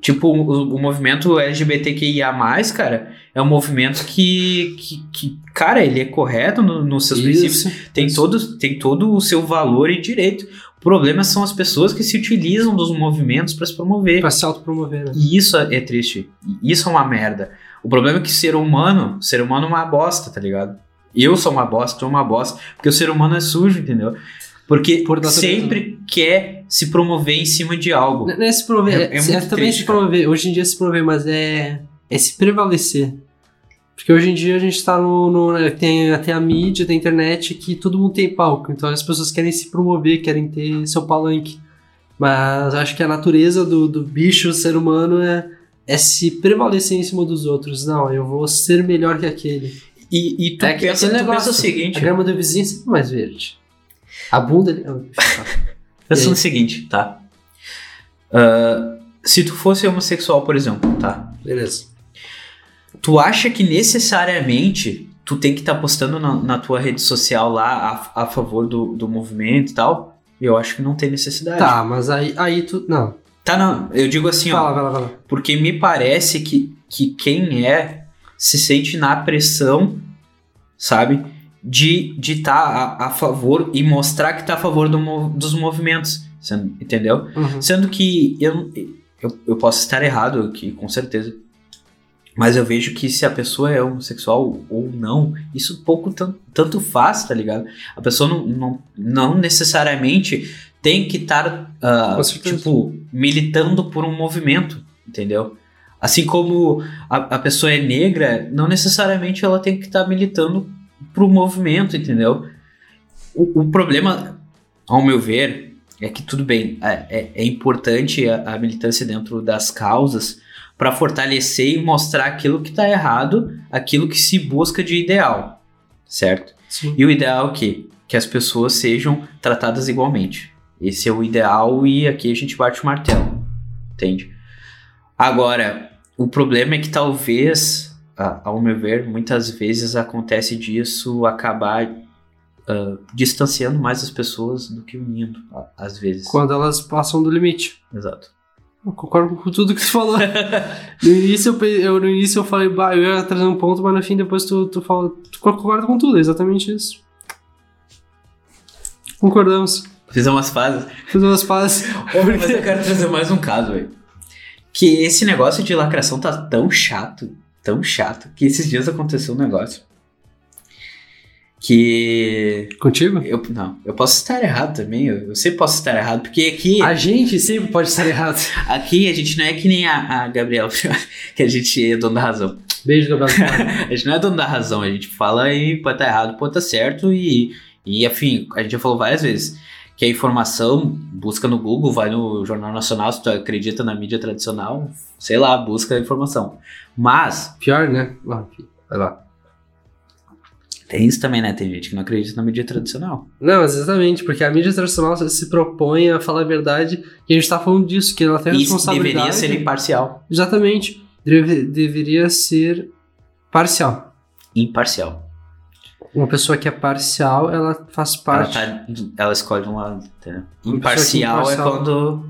Tipo, o, o movimento LGBTQIA, cara, é um movimento que, que, que, cara, ele é correto no- nos seus princípios. Isso. Tem isso. todo, tem todo o seu valor e direito. O problema são as pessoas que se utilizam dos movimentos para se promover. Pra se autopromover, né? E isso é triste. E Isso é uma merda. O problema é que ser humano, ser humano é uma bosta, tá ligado? Eu sou uma bosta, tu é uma bosta, porque o ser humano é sujo, entendeu? Porque Por sempre quer se promover em cima de algo. Não é se promover, É- é, é também se promover. Hoje em dia é se promover, mas é, é se prevalecer. Porque hoje em dia a gente tá no. no- tem até a mídia, tem a internet que todo mundo tem palco. Então as pessoas querem se promover, querem ter seu palanque. Mas acho que a natureza do, do bicho, ser humano, é, é se prevalecer em cima dos outros. Não, eu vou ser melhor que aquele. E, e tu, É que- pensa, tu pensa negócio, o seguinte: A grama do vizinho é sempre mais verde. A bunda. aí? no seguinte, tá? Ah, se tu fosse homossexual, por exemplo, tá? Beleza. Tu acha que necessariamente tu tem que estar postando na, na tua rede social lá a, a favor do, do movimento e tal? Eu acho que não tem necessidade. Tá, mas aí, aí tu. Não. Tá, não. Eu digo assim, lá, ó. vai lá, vai lá. Porque me parece que, que quem é se sente na pressão, sabe? De estar de tá a, a favor e mostrar que tá a favor do, dos movimentos. sendo- Entendeu? Uhum. Sendo que eu, eu, eu posso estar errado aqui, com certeza. Mas eu vejo que se a pessoa é homossexual ou não, isso pouco tan- tanto faz, tá ligado? A pessoa não, não, não necessariamente tem que estar, certeza. tipo, militando por um movimento, entendeu? Assim como a, a pessoa é negra, não necessariamente ela tem que estar militando pro movimento, entendeu? O, o problema, ao meu ver, é que tudo bem, é, é- é importante a, a militância dentro das causas para fortalecer e mostrar aquilo que está errado, aquilo que se busca de ideal, certo? Sim. E o ideal é o quê? Que as pessoas sejam tratadas igualmente. Esse é o ideal e aqui a gente bate o martelo, entende? Agora, o problema é que talvez, ao meu ver, muitas vezes acontece disso acabar ah, distanciando mais as pessoas do que unindo, às vezes. Quando elas passam do limite. Exato. Eu concordo com tudo que tu falou. no, início eu, eu, no início eu falei, bah, eu ia trazer um ponto, mas no fim depois tu, tu fala. Tu concorda com tudo, é exatamente isso. Concordamos. Fizemos umas fases. Fizemos as pazes. Mas eu quero trazer mais um caso, velho. Que esse negócio de lacração tá tão chato, tão chato, que esses dias aconteceu um negócio. Que. Contigo? Eu, não, eu posso estar errado também, eu, eu sempre posso estar errado, porque aqui, A gente sempre pode estar errado. aqui a gente não é que nem a, a Gabriela, que a gente é dono da razão. Beijo, Gabriel. A gente não é dono da razão, a gente fala e pode estar errado, pode estar certo, e, e afim, a gente já falou várias vezes que a informação, busca no Google, vai no Jornal Nacional, se tu acredita na mídia tradicional, sei lá, busca a informação. Mas, Pior, né? Vai lá. tem isso também, né? Tem gente que não acredita na mídia tradicional. Não, exatamente, porque a mídia tradicional se propõe a falar a verdade e a gente tá falando disso, que ela tem Isso responsabilidade. deveria ser imparcial. Exatamente. Deve- deveria ser parcial. Imparcial. Uma pessoa que é parcial, ela faz Ela, parte. tá, ela escolhe um lado, entendeu? Que Imparcial é quando.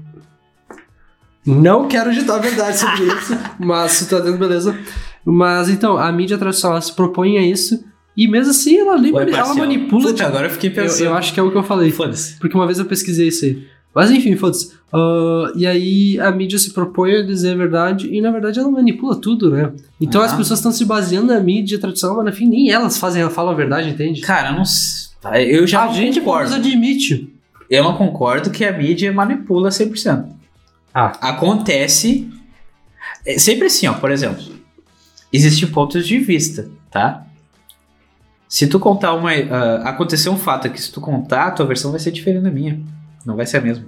Não quero ditar a verdade sobre isso, mas se tá dando beleza. Mas então, a mídia tradicional ela se propõe a isso, e mesmo assim ela, Ou lembra, é ela manipula. Puta, tipo, agora eu fiquei eu, pensando. eu acho que é o que eu falei. Foda-se. Porque uma vez eu pesquisei isso aí. Mas enfim, foda-se. Ah, e aí a mídia se propõe a dizer a verdade e na verdade ela manipula tudo, né? Então Ah. as pessoas estão se baseando na mídia tradicional, mas no fim nem elas fazem, falam a verdade, entende? Cara, eu não s- Eu já a gente concordo. admite. Eu não concordo que a mídia manipula 100%. Ah. Acontece. É sempre assim, ó, por exemplo. Existem pontos de vista, tá? Se tu contar uma. ah, aconteceu um fato aqui, se tu contar, a tua versão vai ser diferente da minha. Não vai ser a mesma.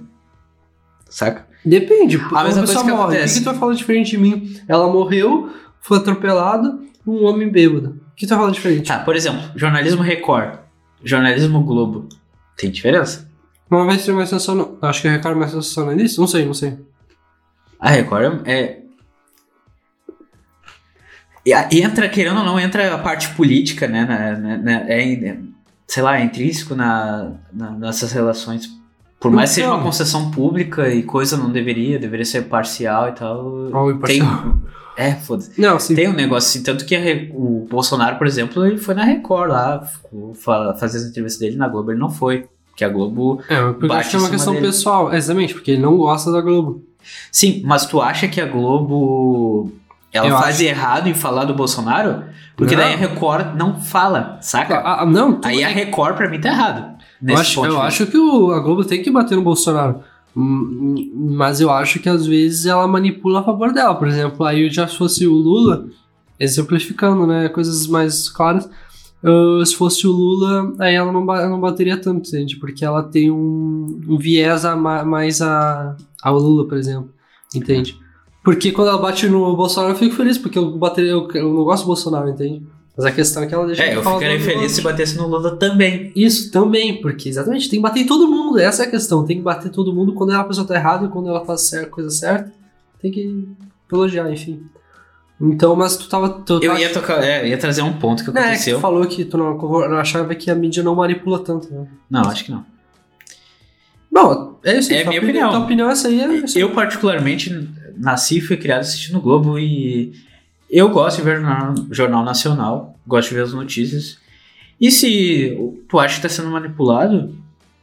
Saca? Depende. A mesma coisa que morre. O que, acontece. que tu vai falar diferente de mim? Ela morreu, foi atropelada, um homem bêbado. O que tu vai falar diferente? Tá, por exemplo, jornalismo Record, jornalismo Globo. Tem diferença? Mas vai ser mais sensacional. Acho que a Record é mais sensacionalista? Não sei, não sei. A Record é. e a- Entra, querendo ou não, entra a parte política, né? na- na- na- é, é, sei lá, é intrínseco na, na- nessas relações. Por mais que seja Então. uma concessão pública e coisa não deveria, deveria ser parcial e tal. Ó, o tem, imparcial. é, foda-se. Não, sim. Tem um negócio assim, tanto que Re- o Bolsonaro, por exemplo, ele foi na Record lá, ficou, fa- fazer as entrevistas dele na Globo, ele não foi. Porque a Globo É, porque eu bate acho que é uma questão dele. pessoal. Exatamente, porque ele não gosta da Globo. Sim, mas tu acha que a Globo ela Eu faz acho. errado em falar do Bolsonaro? Porque Não. daí a Record não fala, saca? Ah, ah, não, tu- Aí a Record pra mim tá errado. Eu acho, eu acho que o- a Globo tem que bater no Bolsonaro. Mas eu acho que às vezes ela manipula a favor dela. Por exemplo, aí já se fosse o Lula, exemplificando, né? Coisas mais claras. ah, se fosse o Lula, aí ela não, não bateria tanto, entende? Porque ela tem um, um viés a ma- mais a, ao Lula, por exemplo. Entende? Porque quando ela bate no Bolsonaro, eu fico feliz, porque eu, bateria, eu, eu não gosto do Bolsonaro, entende? Mas a questão é que ela deixa É, eu ficaria feliz se batesse no Lula também. Isso também, porque exatamente tem que bater em todo mundo, essa é a questão. Tem que bater em todo mundo quando a pessoa tá errada e quando ela faz cer- coisa certa, tem que elogiar, enfim. Então, mas tu tava. Tu, Eu ach- ia, tocar, é, ia trazer um ponto que Não, é que aconteceu. tu falou que tu não, não achava que a mídia não manipula tanto, né? Não, acho que não. Bom, é isso. É tua minha opini- opinião. Tua opinião é essa aí. É. Eu, particularmente, nasci e fui criado assistindo o Globo e eu gosto de ver jornal, jornal nacional, gosto de ver as notícias. E se tu acha que tá sendo manipulado,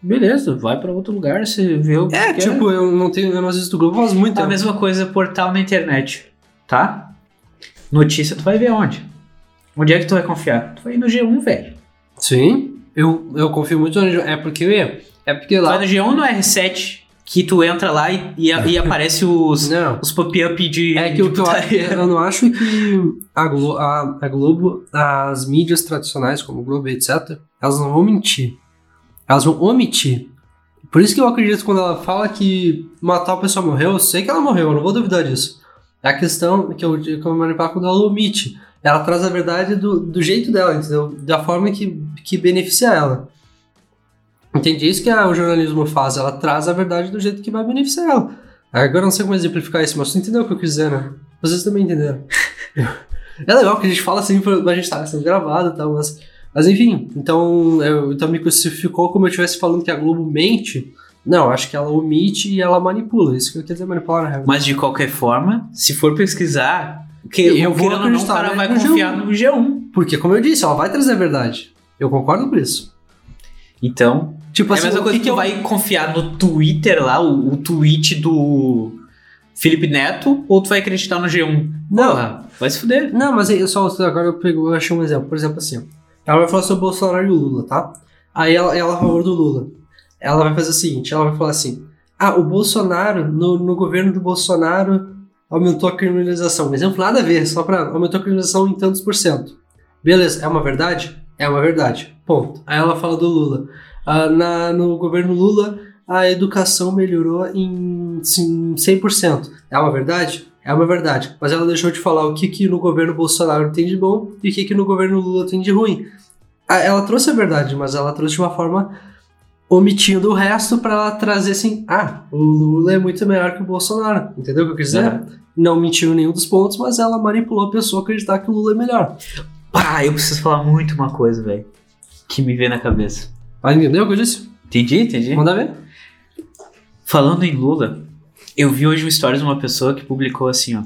beleza, vai pra outro lugar, você vê o que É, quer. tipo, eu não tenho, eu não assisto o Globo faz muito a tempo. mesma coisa portal na internet, tá? Notícia tu vai ver onde? Onde é que tu vai confiar? Tu vai ir no G1, velho. Sim, eu, eu confio muito no. É porque, é porque Tu vai lá. no G1 no R7, que tu entra lá e, e, e aparece os, Não. os pop-up de. É que o que eu eu não acho que a, Glo- a- a Globo, as mídias tradicionais como Globo e etc, elas não vão mentir. Elas vão omitir. Por isso que eu acredito quando ela fala que uma tal pessoa morreu, eu sei que ela morreu, eu não vou duvidar disso. É a questão que eu, que eu manipular quando ela omite. Ela traz a verdade do, do jeito dela, entendeu? Da forma que, que beneficia ela. Entende? É isso que a- o jornalismo faz. Ela traz a verdade do jeito que vai beneficiar ela. Agora eu não sei como exemplificar isso, mas tu entendeu o que eu quis dizer, né? Vocês também entenderam. é legal que a gente fala assim, a gente tá sendo gravado e tal, mas... Mas enfim, então, eu, então me crucificou como eu estivesse falando que a Globo mente. Não, acho que ela omite e ela manipula. Isso que eu quero dizer manikular na real. Mas de qualquer forma, se for pesquisar, que Eu vou não, o cara no vai G1. confiar no G1. Porque, como eu disse, ela vai trazer a verdade. Eu concordo com isso. Então, Tipo é a mesma o coisa que que tu eu- vai confiar no Twitter lá, o, o tweet do Felipe Neto, ou tu vai acreditar no G1? Não. Porra, vai se fuder. Não, mas eu só agora eu, pego, eu achei um exemplo. Por exemplo, assim, ela vai falar sobre o Bolsonaro e o Lula, tá? Aí ela, ela é a favor do Lula. Ela vai fazer o seguinte: ela vai falar assim: ah, o Bolsonaro, no, no governo do Bolsonaro, aumentou a criminalização. Um exemplo nada a ver, só pra. aumentou a criminalização em tantos por cento. Beleza, é uma verdade? É uma verdade. Ponto. Aí ela fala do Lula. Ah, na, no governo Lula, a educação melhorou em sim, 100%. É uma verdade? É uma verdade. Mas ela deixou de falar o que, que no governo Bolsonaro tem de bom e o que, que no governo Lula tem de ruim. Ah, Ela trouxe a verdade, mas ela trouxe de uma forma omitindo o resto para ela trazer assim: ah, o Lula é muito melhor que o Bolsonaro. Entendeu o que eu quis dizer? Aham. Não mentiu em nenhum dos pontos, mas ela manipulou a pessoa a acreditar que o Lula é melhor. Pá, eu preciso falar muito uma coisa, velho. que me vem na cabeça. Ah, entendeu o que eu disse? Entendi, entendi. Manda ver. Falando em Lula, eu vi hoje uma história de uma pessoa que publicou assim, ó.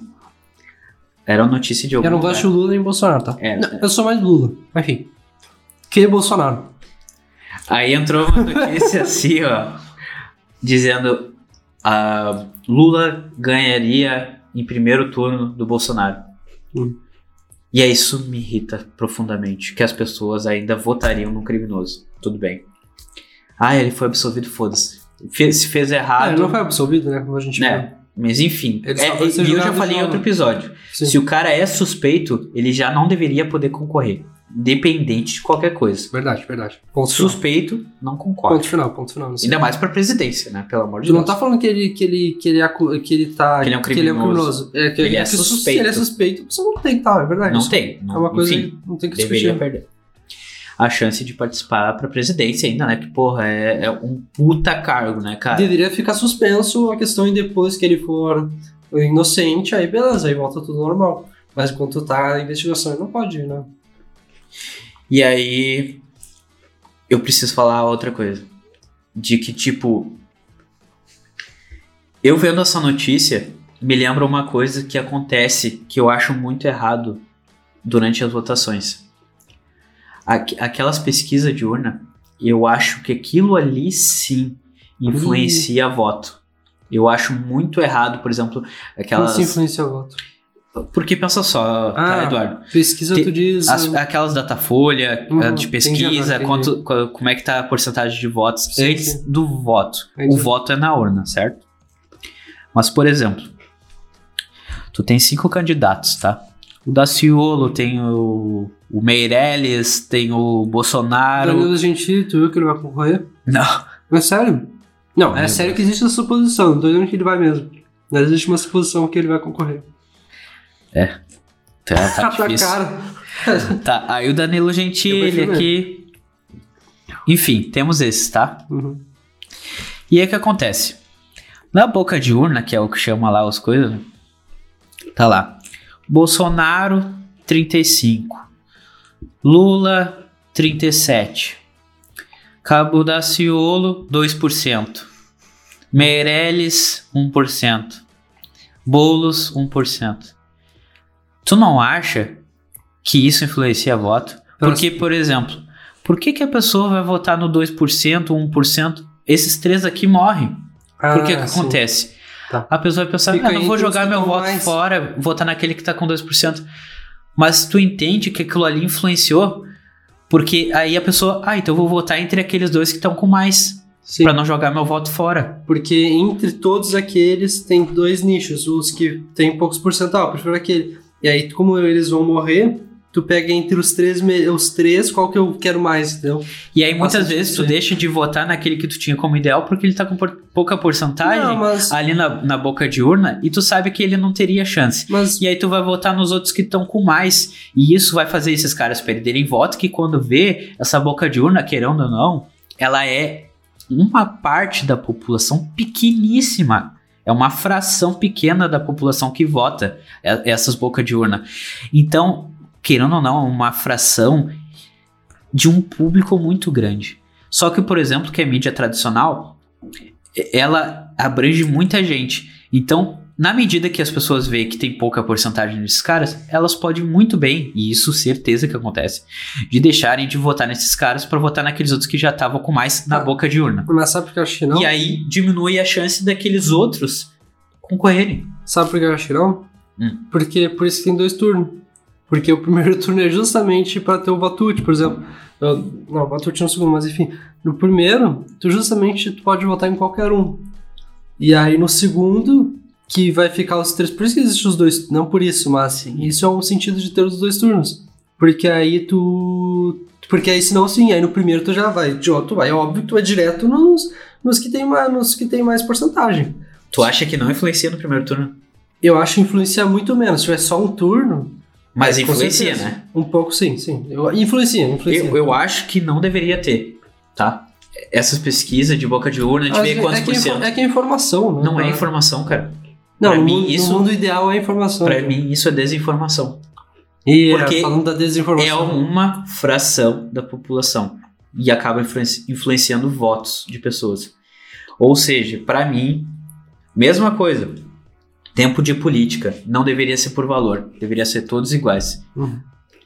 Era uma notícia de algum Eu não gosto de Lula nem Bolsonaro, tá? É, Não, é. eu sou mais Lula. Enfim. Que Bolsonaro. Aí entrou uma notícia assim, ó, dizendo a Lula ganharia em primeiro turno do Bolsonaro. Hum. E aí isso me irrita profundamente, que as pessoas ainda votariam num criminoso. Tudo bem. Ah, ele foi absolvido, foda-se. Se fez Ah, errado, ele não foi absolvido, né? Como a gente né? Mas enfim, é, ser e eu já falei em outro novo. episódio. viu. Sim. Se o cara é suspeito, ele já não deveria poder concorrer, independente de qualquer coisa. Verdade, verdade. Ponto final. Suspeito, não concorre. Ponto final, ponto final. não. Ainda mais pra presidência, né? Pelo amor de Tu Deus. não tá falando que ele, que ele, que ele, acu- que ele tá. Que ele é um criminoso. É, que Ele é que sus- suspeito. Se ele é suspeito, você não tem que tá, é verdade. Não Isso tem. É uma coisa enfim, que não tem que discutir. perder. A chance de participar pra presidência ainda, né? Que, porra, é, é um puta cargo, né, cara? Deveria ficar suspenso a questão e depois que ele for inocente, aí beleza, aí volta tudo normal. Mas enquanto tá a investigação, ele não pode ir, né? E aí, eu preciso falar outra coisa. De que, tipo, eu vendo essa notícia, me lembra uma coisa que acontece que eu acho muito errado durante as votações. Aqu- aquelas pesquisas de urna, eu acho que aquilo ali sim influencia voto. Eu acho muito errado, por exemplo, Como aquelas. se influencia o voto? Porque pensa só, tá, Ah, Eduardo? Pesquisa, Te- tu diz. As- aquelas Datafolha, Uhum, eh, de pesquisa, entendi quanto, como é que tá a porcentagem de votos Sim, antes sim. do voto. Entendi. O voto é na urna, certo? Mas, por exemplo, tu tem cinco candidatos, tá? O Daciolo, tem o, o Meirelles, tem o Bolsonaro. Danilo Gentili, tu viu que ele vai concorrer? Não. É sério? Não, é Meu sério que existe essa suposição. Não tô dizendo que ele vai mesmo. Mas existe uma suposição que ele vai concorrer. Tá, tá Tá difícil. cara. Tá, aí o Danilo Gentili aqui. Enfim, temos esses, tá? Uhum. E aí o que acontece? Na boca de urna, que é o que chama lá as coisas, né? tá lá. Bolsonaro, 35. Lula, 37. Cabo Daciolo, 2%. Meirelles, 1%. Boulos, 1%. Tu não acha que isso influencia voto? Porque, por exemplo, por que, que a pessoa vai votar no 2%, 1%? Esses três aqui morrem. Por que que Ah, sim. acontece? Tá. A pessoa vai pensar, Fica ah, não vou jogar que meu voto mais- fora, votar naquele que tá com 2%. Mas tu entende que aquilo ali influenciou? Porque aí a pessoa, ah, então eu vou votar entre aqueles dois que estão com mais, Pra não jogar meu voto fora. porque entre todos aqueles tem dois nichos. Os que tem poucos porcentual, eu prefiro aquele. E aí, como eles vão morrer, tu pega entre os três, os três qual que eu quero mais, entendeu? E aí muitas Faz vezes tu deixa de votar naquele que tu tinha como ideal porque ele tá com pouca porcentagem Não, mas, ali na, na boca de urna e tu sabe que ele não teria chance. mas E aí tu vai votar nos outros que estão com mais. E isso vai fazer esses caras perderem voto, que quando vê essa boca de urna, querendo ou não, ela é uma parte da população pequeníssima. É uma fração pequena da população que vota essas bocas de urna. Então, querendo ou não, é uma fração de um público muito grande. Só que, por exemplo, que a mídia tradicional, ela abrange muita gente. Então, na medida que as pessoas veem que tem pouca porcentagem desses caras, elas podem muito bem, e isso certeza que acontece, de deixarem de votar nesses caras para votar naqueles outros que já estavam com mais na Ah. boca de urna. Mas sabe por que eu acho que não? E aí diminui a chance daqueles outros concorrerem. Sabe por que eu acho que não? Hum. Porque por isso que tem dois turnos. Porque o primeiro turno é justamente para ter o útil, por exemplo. Não, o útil no segundo, mas enfim. No primeiro, tu justamente tu pode votar em qualquer um. E aí no segundo, que vai ficar os três. Por isso que existem os dois. Não por isso, mas isso é um sentido de ter os dois turnos. Porque aí tu. Porque aí senão sim, aí no primeiro tu já vai. Tu vai, é óbvio que tu é direto nos, nos, que, tem mais, nos que tem mais porcentagem. Tu acha que não influencia no primeiro turno? Eu acho influenciar muito menos. Se tiver só um turno. Mas é, influencia, né? Um pouco sim, sim. Eu, influencia, influencia. Eu, eu acho que não deveria ter, tá? Essas pesquisas de boca de urna, a gente vê é, quantos que por é, info- cento. é que é informação, né? Não é Pra- informação, cara. Não, pra mim, mundo, isso- no mundo ideal é informação. Pra mim, isso é desinformação. E é, porque falando da É desinformação. uma fração da população. e acaba influenci- influenciando votos de pessoas. Ou seja, para mim, mesma coisa. Tempo de política não deveria ser por valor, deveria ser todos iguais. Uhum.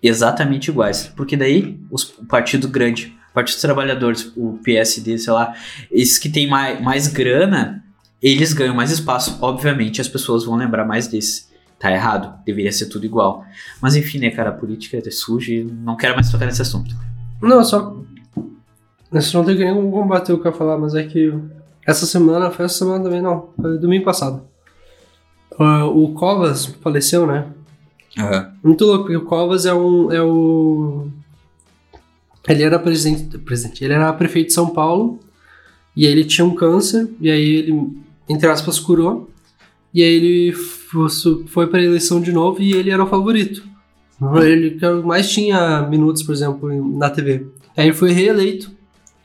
Exatamente iguais. Porque daí os, o partido grande, o Partido dos Trabalhadores, o PSD, sei lá, esses que têm mais, mais grana, eles ganham mais espaço. Obviamente as pessoas vão lembrar mais desse. Tá errado, deveria ser tudo igual. Mas enfim, né, cara, a política é suja e não quero mais tocar nesse assunto. Não, só. Isso não tem como combater o que eu falar, mas é que essa semana, foi essa semana também, não, foi domingo passado. Ah, o Covas faleceu, né? Muito louco, porque o Covas é um. É o. Ele era presidente, presidente. Ele era prefeito de São Paulo. E aí ele tinha um câncer. E aí ele, entre aspas, curou. E aí ele fo- foi pra eleição de novo e ele era o favorito. Ele que mais tinha minutos, por exemplo, em- na TV. Aí ele foi reeleito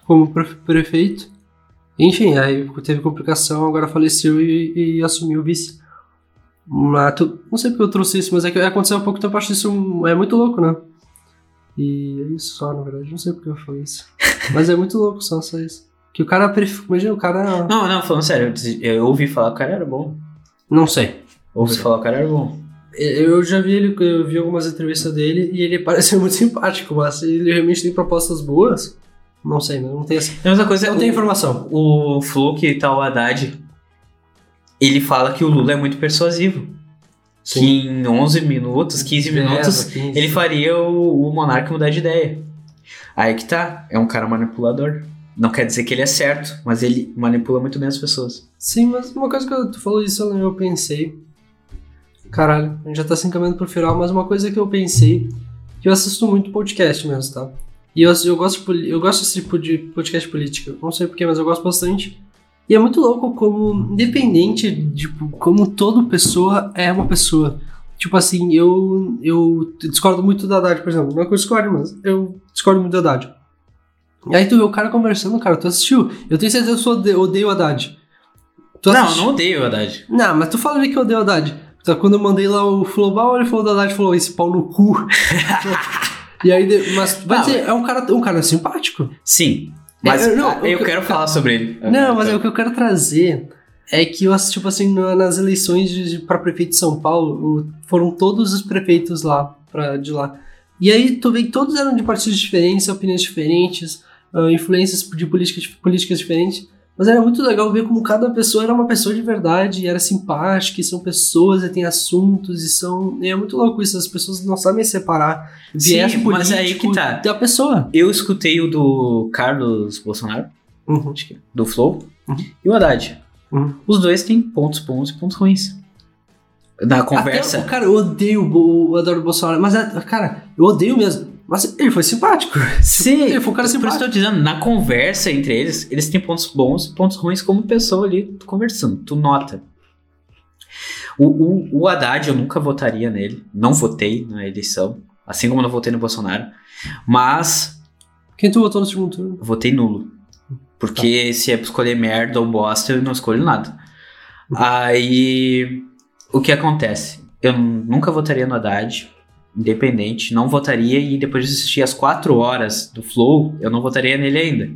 como pre- prefeito. Enfim, aí teve complicação, agora faleceu e, e assumiu o vice. Mas não sei porque eu trouxe isso, mas é que aconteceu há pouco tempo, acho isso é muito louco, né? E é isso só, na verdade. Não sei porque eu falei isso. Mas é muito louco só, só isso. Que o cara pref... Imagina, o cara. Não, não, falando sério, eu, eu ouvi falar que o cara era bom. Não sei. Ouvi falar que o cara era bom. Eu já vi ele, eu vi algumas entrevistas dele e ele pareceu muito simpático, mas ele realmente tem propostas boas. Não sei, né? não tem essa. A mesma coisa Não o- tem informação. O Flo, que tá o Haddad, ele fala que o Lula é muito persuasivo. Que em 11 minutos, 15 minutos, 10, 15. ele faria o, o monarca mudar de ideia. Aí que tá, é um cara manipulador. Não quer dizer que ele é certo, mas ele manipula muito bem as pessoas. Sim, mas uma coisa que tu falou isso, eu pensei. Caralho, a gente já tá se encaminhando pro final, mas uma coisa que eu pensei, que eu assisto muito podcast mesmo, tá? E eu, eu gosto de eu gosto desse tipo de podcast política. Não sei porquê, mas eu gosto bastante. E é muito louco como, independente de tipo, como toda pessoa é uma pessoa. Tipo assim, eu, eu discordo muito da Haddad, por exemplo. Não é que eu discordo, mas eu discordo muito da Haddad. E aí tu vê o cara conversando, cara, tu assistiu. Eu tenho certeza que eu ode- odeio a Haddad. Tu não, assistiu? não odeio o Haddad. Não, mas tu fala ali que eu odeio o Haddad. Então, quando eu mandei lá o Flowball, ele falou da Haddad, falou esse pau no cu. e aí, mas vai Não, dizer, é um cara, um cara simpático. Sim, mas É, eu- não, ah, eu, eu- quero falar sobre ele. Não, mas é o que eu quero trazer é que, eu, tipo assim, na- nas eleições para prefeito de São Paulo, o- foram todos os prefeitos lá, pra, de lá. E aí tu vê que todos eram de partidos diferentes, opiniões diferentes, ah, influências de políticas, políticas diferentes. Mas era muito legal ver como cada pessoa era uma pessoa de verdade, e era simpática, e são pessoas, e tem assuntos, e são. E é muito louco isso, as pessoas não sabem separar viés Sim, mas político é aí que tá. da pessoa. Eu escutei o do Carlos Bolsonaro, Uhum. é, do Flow, Uhum. e o Haddad. Uhum. Os dois têm pontos bons e pontos ruins. Na conversa. Até, cara, eu odeio o o Eduardo Bolsonaro, mas, é, cara, eu odeio mesmo. Mas ele foi simpático. Sim, Ele foi um cara por isso que eu simpático. tô dizendo, na conversa entre eles, eles têm pontos bons e pontos ruins como pessoa ali conversando, tu nota. O, o, o Haddad eu nunca votaria nele, não votei na eleição, assim como não votei no Bolsonaro, mas Quem tu votou no segundo turno? votei nulo. Porque se é pra escolher merda ou bosta, eu não escolho nada. Aí, o que acontece? Eu nunca votaria no Haddad, independente, não votaria e depois de assistir as quatro horas do Flow, eu não votaria nele ainda.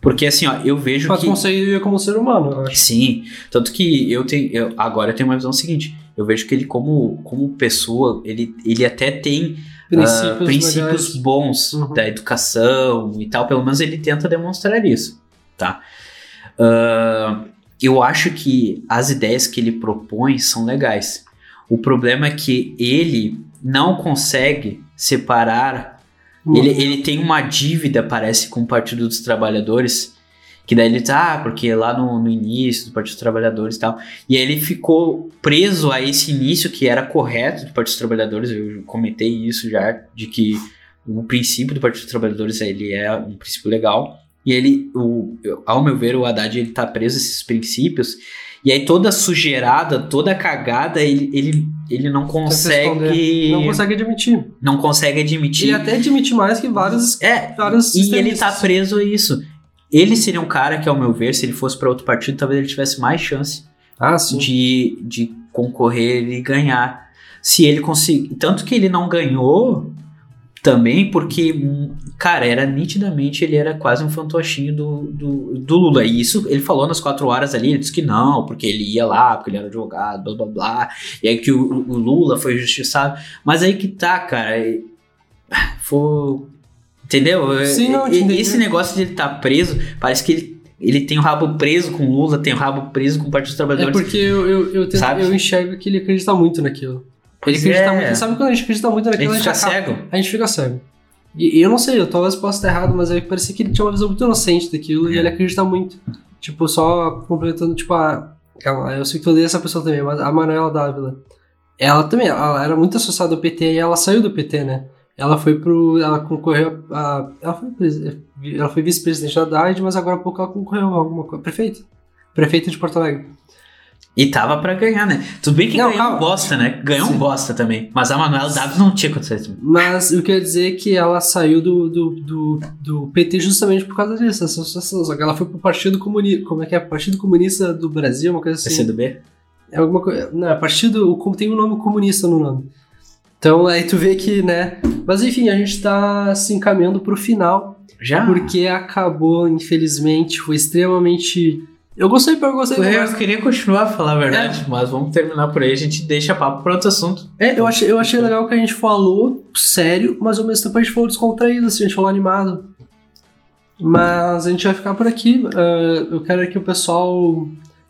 Porque assim, ó, eu vejo Mas que... consegue viver como ser humano, eu acho. Sim, tanto que eu tenho. eu- agora eu tenho uma visão seguinte. Eu vejo que ele, como, como pessoa, ele, ele até tem Princípios, ah, princípios legais. bons Uhum. da educação e tal. Pelo menos ele tenta demonstrar isso, tá? Ah, eu acho que as ideias que ele propõe são legais. O problema é que ele não consegue separar ele, ele tem uma dívida, parece, com o Partido dos Trabalhadores. Que daí ele tá, ah, porque lá no, no início do Partido dos Trabalhadores e tal. E aí ele ficou preso a esse início que era correto do Partido dos Trabalhadores. Eu comentei isso já, de que o princípio do Partido dos Trabalhadores ele é um princípio legal. E ele, o, ao meu ver, o Haddad ele tá preso a esses princípios. E aí toda sujeirada, toda cagada, ele, ele, ele não consegue. Não consegue admitir. não consegue admitir. Ele até admite mais que vários. É, vários e ele tá preso a isso. Ele seria um cara que, ao meu ver, se ele fosse para outro partido, talvez ele tivesse mais chance Ah, de, de concorrer e ganhar. Se ele conseguir. Tanto que ele não ganhou também porque cara, era nitidamente, ele era quase um fantochinho do, do, do Lula. E isso ele falou nas quatro horas ali, ele disse que não, porque ele ia lá, porque ele era advogado, blá blá blá. E aí que o, o Lula foi justiçado. Mas aí que tá, cara. Foi. Entendeu? Sim, não, E-. Esse negócio de ele estar preso, parece que ele, ele tem o rabo preso com o Lula, tem o rabo preso com o Partido dos É Trabalhadores. porque eu, eu, eu, tento- eu enxergo que ele acredita muito naquilo. Ele Pois acredita é. muito. Sabe quando a gente acredita muito a naquilo, gente fica acaba- cego. A gente fica cego. E, eu não sei, eu talvez possa estar errado, mas aí parecia que ele tinha uma visão muito inocente daquilo e É. ele acredita muito. Tipo, só complementando, tipo, a. Calma, eu sei que tu odeia essa pessoa também, mas a Manuela Dávila. Ela também, ela era muito associada ao PT e ela saiu do PT, né? Ela foi pro. Ela concorreu a. Ela foi, ela foi vice-presidente da DAID, mas agora há pouco ela concorreu a alguma coisa. Prefeito. Prefeito de Porto Alegre. E tava pra ganhar, né? Tudo bem que Não, ganhou um calma. bosta, né? Ganhou um Sim. bosta também. Mas a Manuela Davis não tinha acontecido. Mas eu queria dizer que ela saiu do, do, do, do PT justamente por causa disso, essa associação. Só que ela foi pro Partido Comunista. Como é que é? Partido Comunista do Brasil, uma coisa assim. PCdoB? É alguma coisa. Não, é partido. Tem um nome comunista no nome. Então aí tu vê que, né? Mas enfim, a gente tá se encaminhando pro final. Já? Porque acabou, infelizmente. Foi extremamente. Eu gostei, eu gostei. Eu, queria continuar a falar a verdade, mas vamos terminar por aí. A gente deixa papo pra outro assunto. É, eu achei, eu achei legal que a gente falou sério, mas ao mesmo tempo a gente falou descontraído, assim, a gente falou animado. Mas a gente vai ficar por aqui. ah, eu quero que o pessoal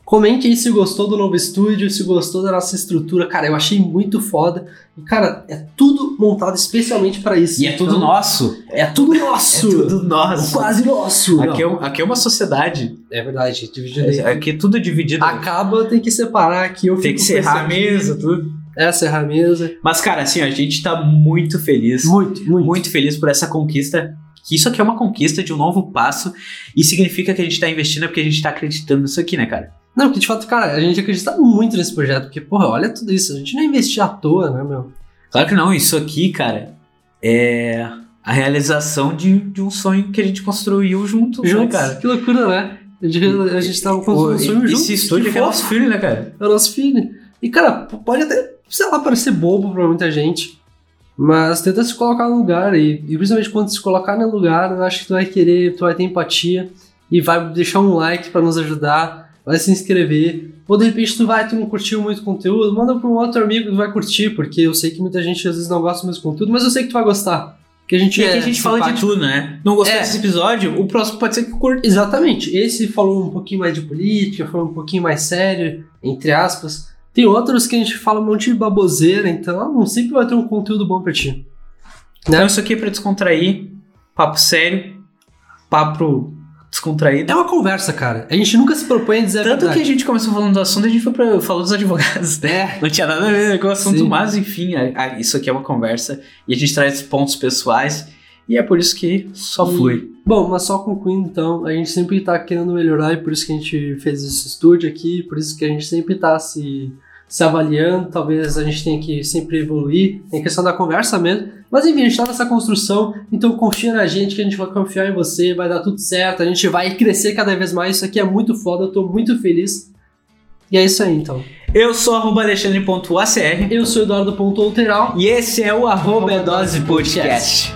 comente aí se gostou do novo estúdio, se gostou da nossa estrutura. Cara, eu achei muito foda. E, cara, é tudo montado especialmente pra isso. E é tudo Então, nosso. É tudo É nosso! tudo nosso. Quase nosso! Aqui é, aqui é uma sociedade. É verdade, dividido aí. Aqui é tudo dividido. Acaba, tem que separar aqui. Eu Tem que serrar a mesa, tudo. É, serrar a mesa. Mas, cara, assim, ó, a gente tá muito feliz. Muito, muito. muito feliz por essa conquista. Que isso aqui é uma conquista de um novo passo. E significa que a gente tá investindo porque a gente tá acreditando nisso aqui, né, cara? Não, porque de fato, cara, a gente acredita muito nesse projeto, porque, porra, olha tudo isso, a gente não investiu à toa, né, meu? Claro que não, isso aqui, cara, é a realização de, de um sonho que a gente construiu junto, né, cara? que loucura, né? A gente, a gente tava construindo um sonho juntos. Esse estúdio que aqui é nosso filho, né, cara? É o nosso filho. E, cara, pode até, sei lá, parecer bobo pra muita gente, mas tenta se colocar no lugar, e, e principalmente quando se colocar no lugar, eu acho que tu vai querer, tu vai ter empatia, e vai deixar um like pra nos ajudar, vai se inscrever, ou de repente tu vai, tu não curtiu muito o conteúdo, manda pra um outro amigo que vai curtir, porque eu sei que muita gente às vezes não gosta do mesmo conteúdo, mas eu sei que tu vai gostar. Que a gente E aqui é a gente fala de tudo, né? Não gostou É. desse episódio? O próximo pode ser que curta. Exatamente. Esse falou um pouquinho mais de política, falou um pouquinho mais sério, entre aspas. Tem outros que a gente fala um monte de baboseira, então não sempre vai ter um conteúdo bom pra ti. Então isso aqui é pra descontrair, papo sério, papo descontraído. É uma conversa, cara. A gente nunca se propõe a dizer a Tanto que a verdade. gente começou falando do assunto, a gente foi pra, falou dos advogados, né? Não tinha nada a ver com o assunto, Sim. mas enfim, a- a- isso aqui é uma conversa e a gente traz pontos pessoais e é por isso que só flui. Bom, mas só concluindo então, a gente sempre tá querendo melhorar e por isso que a gente fez esse estúdio aqui, por isso que a gente sempre tá se, se avaliando, talvez a gente tenha que sempre evoluir, tem questão da conversa mesmo. Mas enfim, a gente tá nessa construção, então confia na gente que a gente vai confiar em você, vai dar tudo certo, a gente vai crescer cada vez mais, isso aqui é muito foda, eu tô muito feliz. E é isso aí então. Eu sou arroba alexandre.acr Eu sou o Eduardo Ponto Alteral. e esse é o arroba é dose podcast.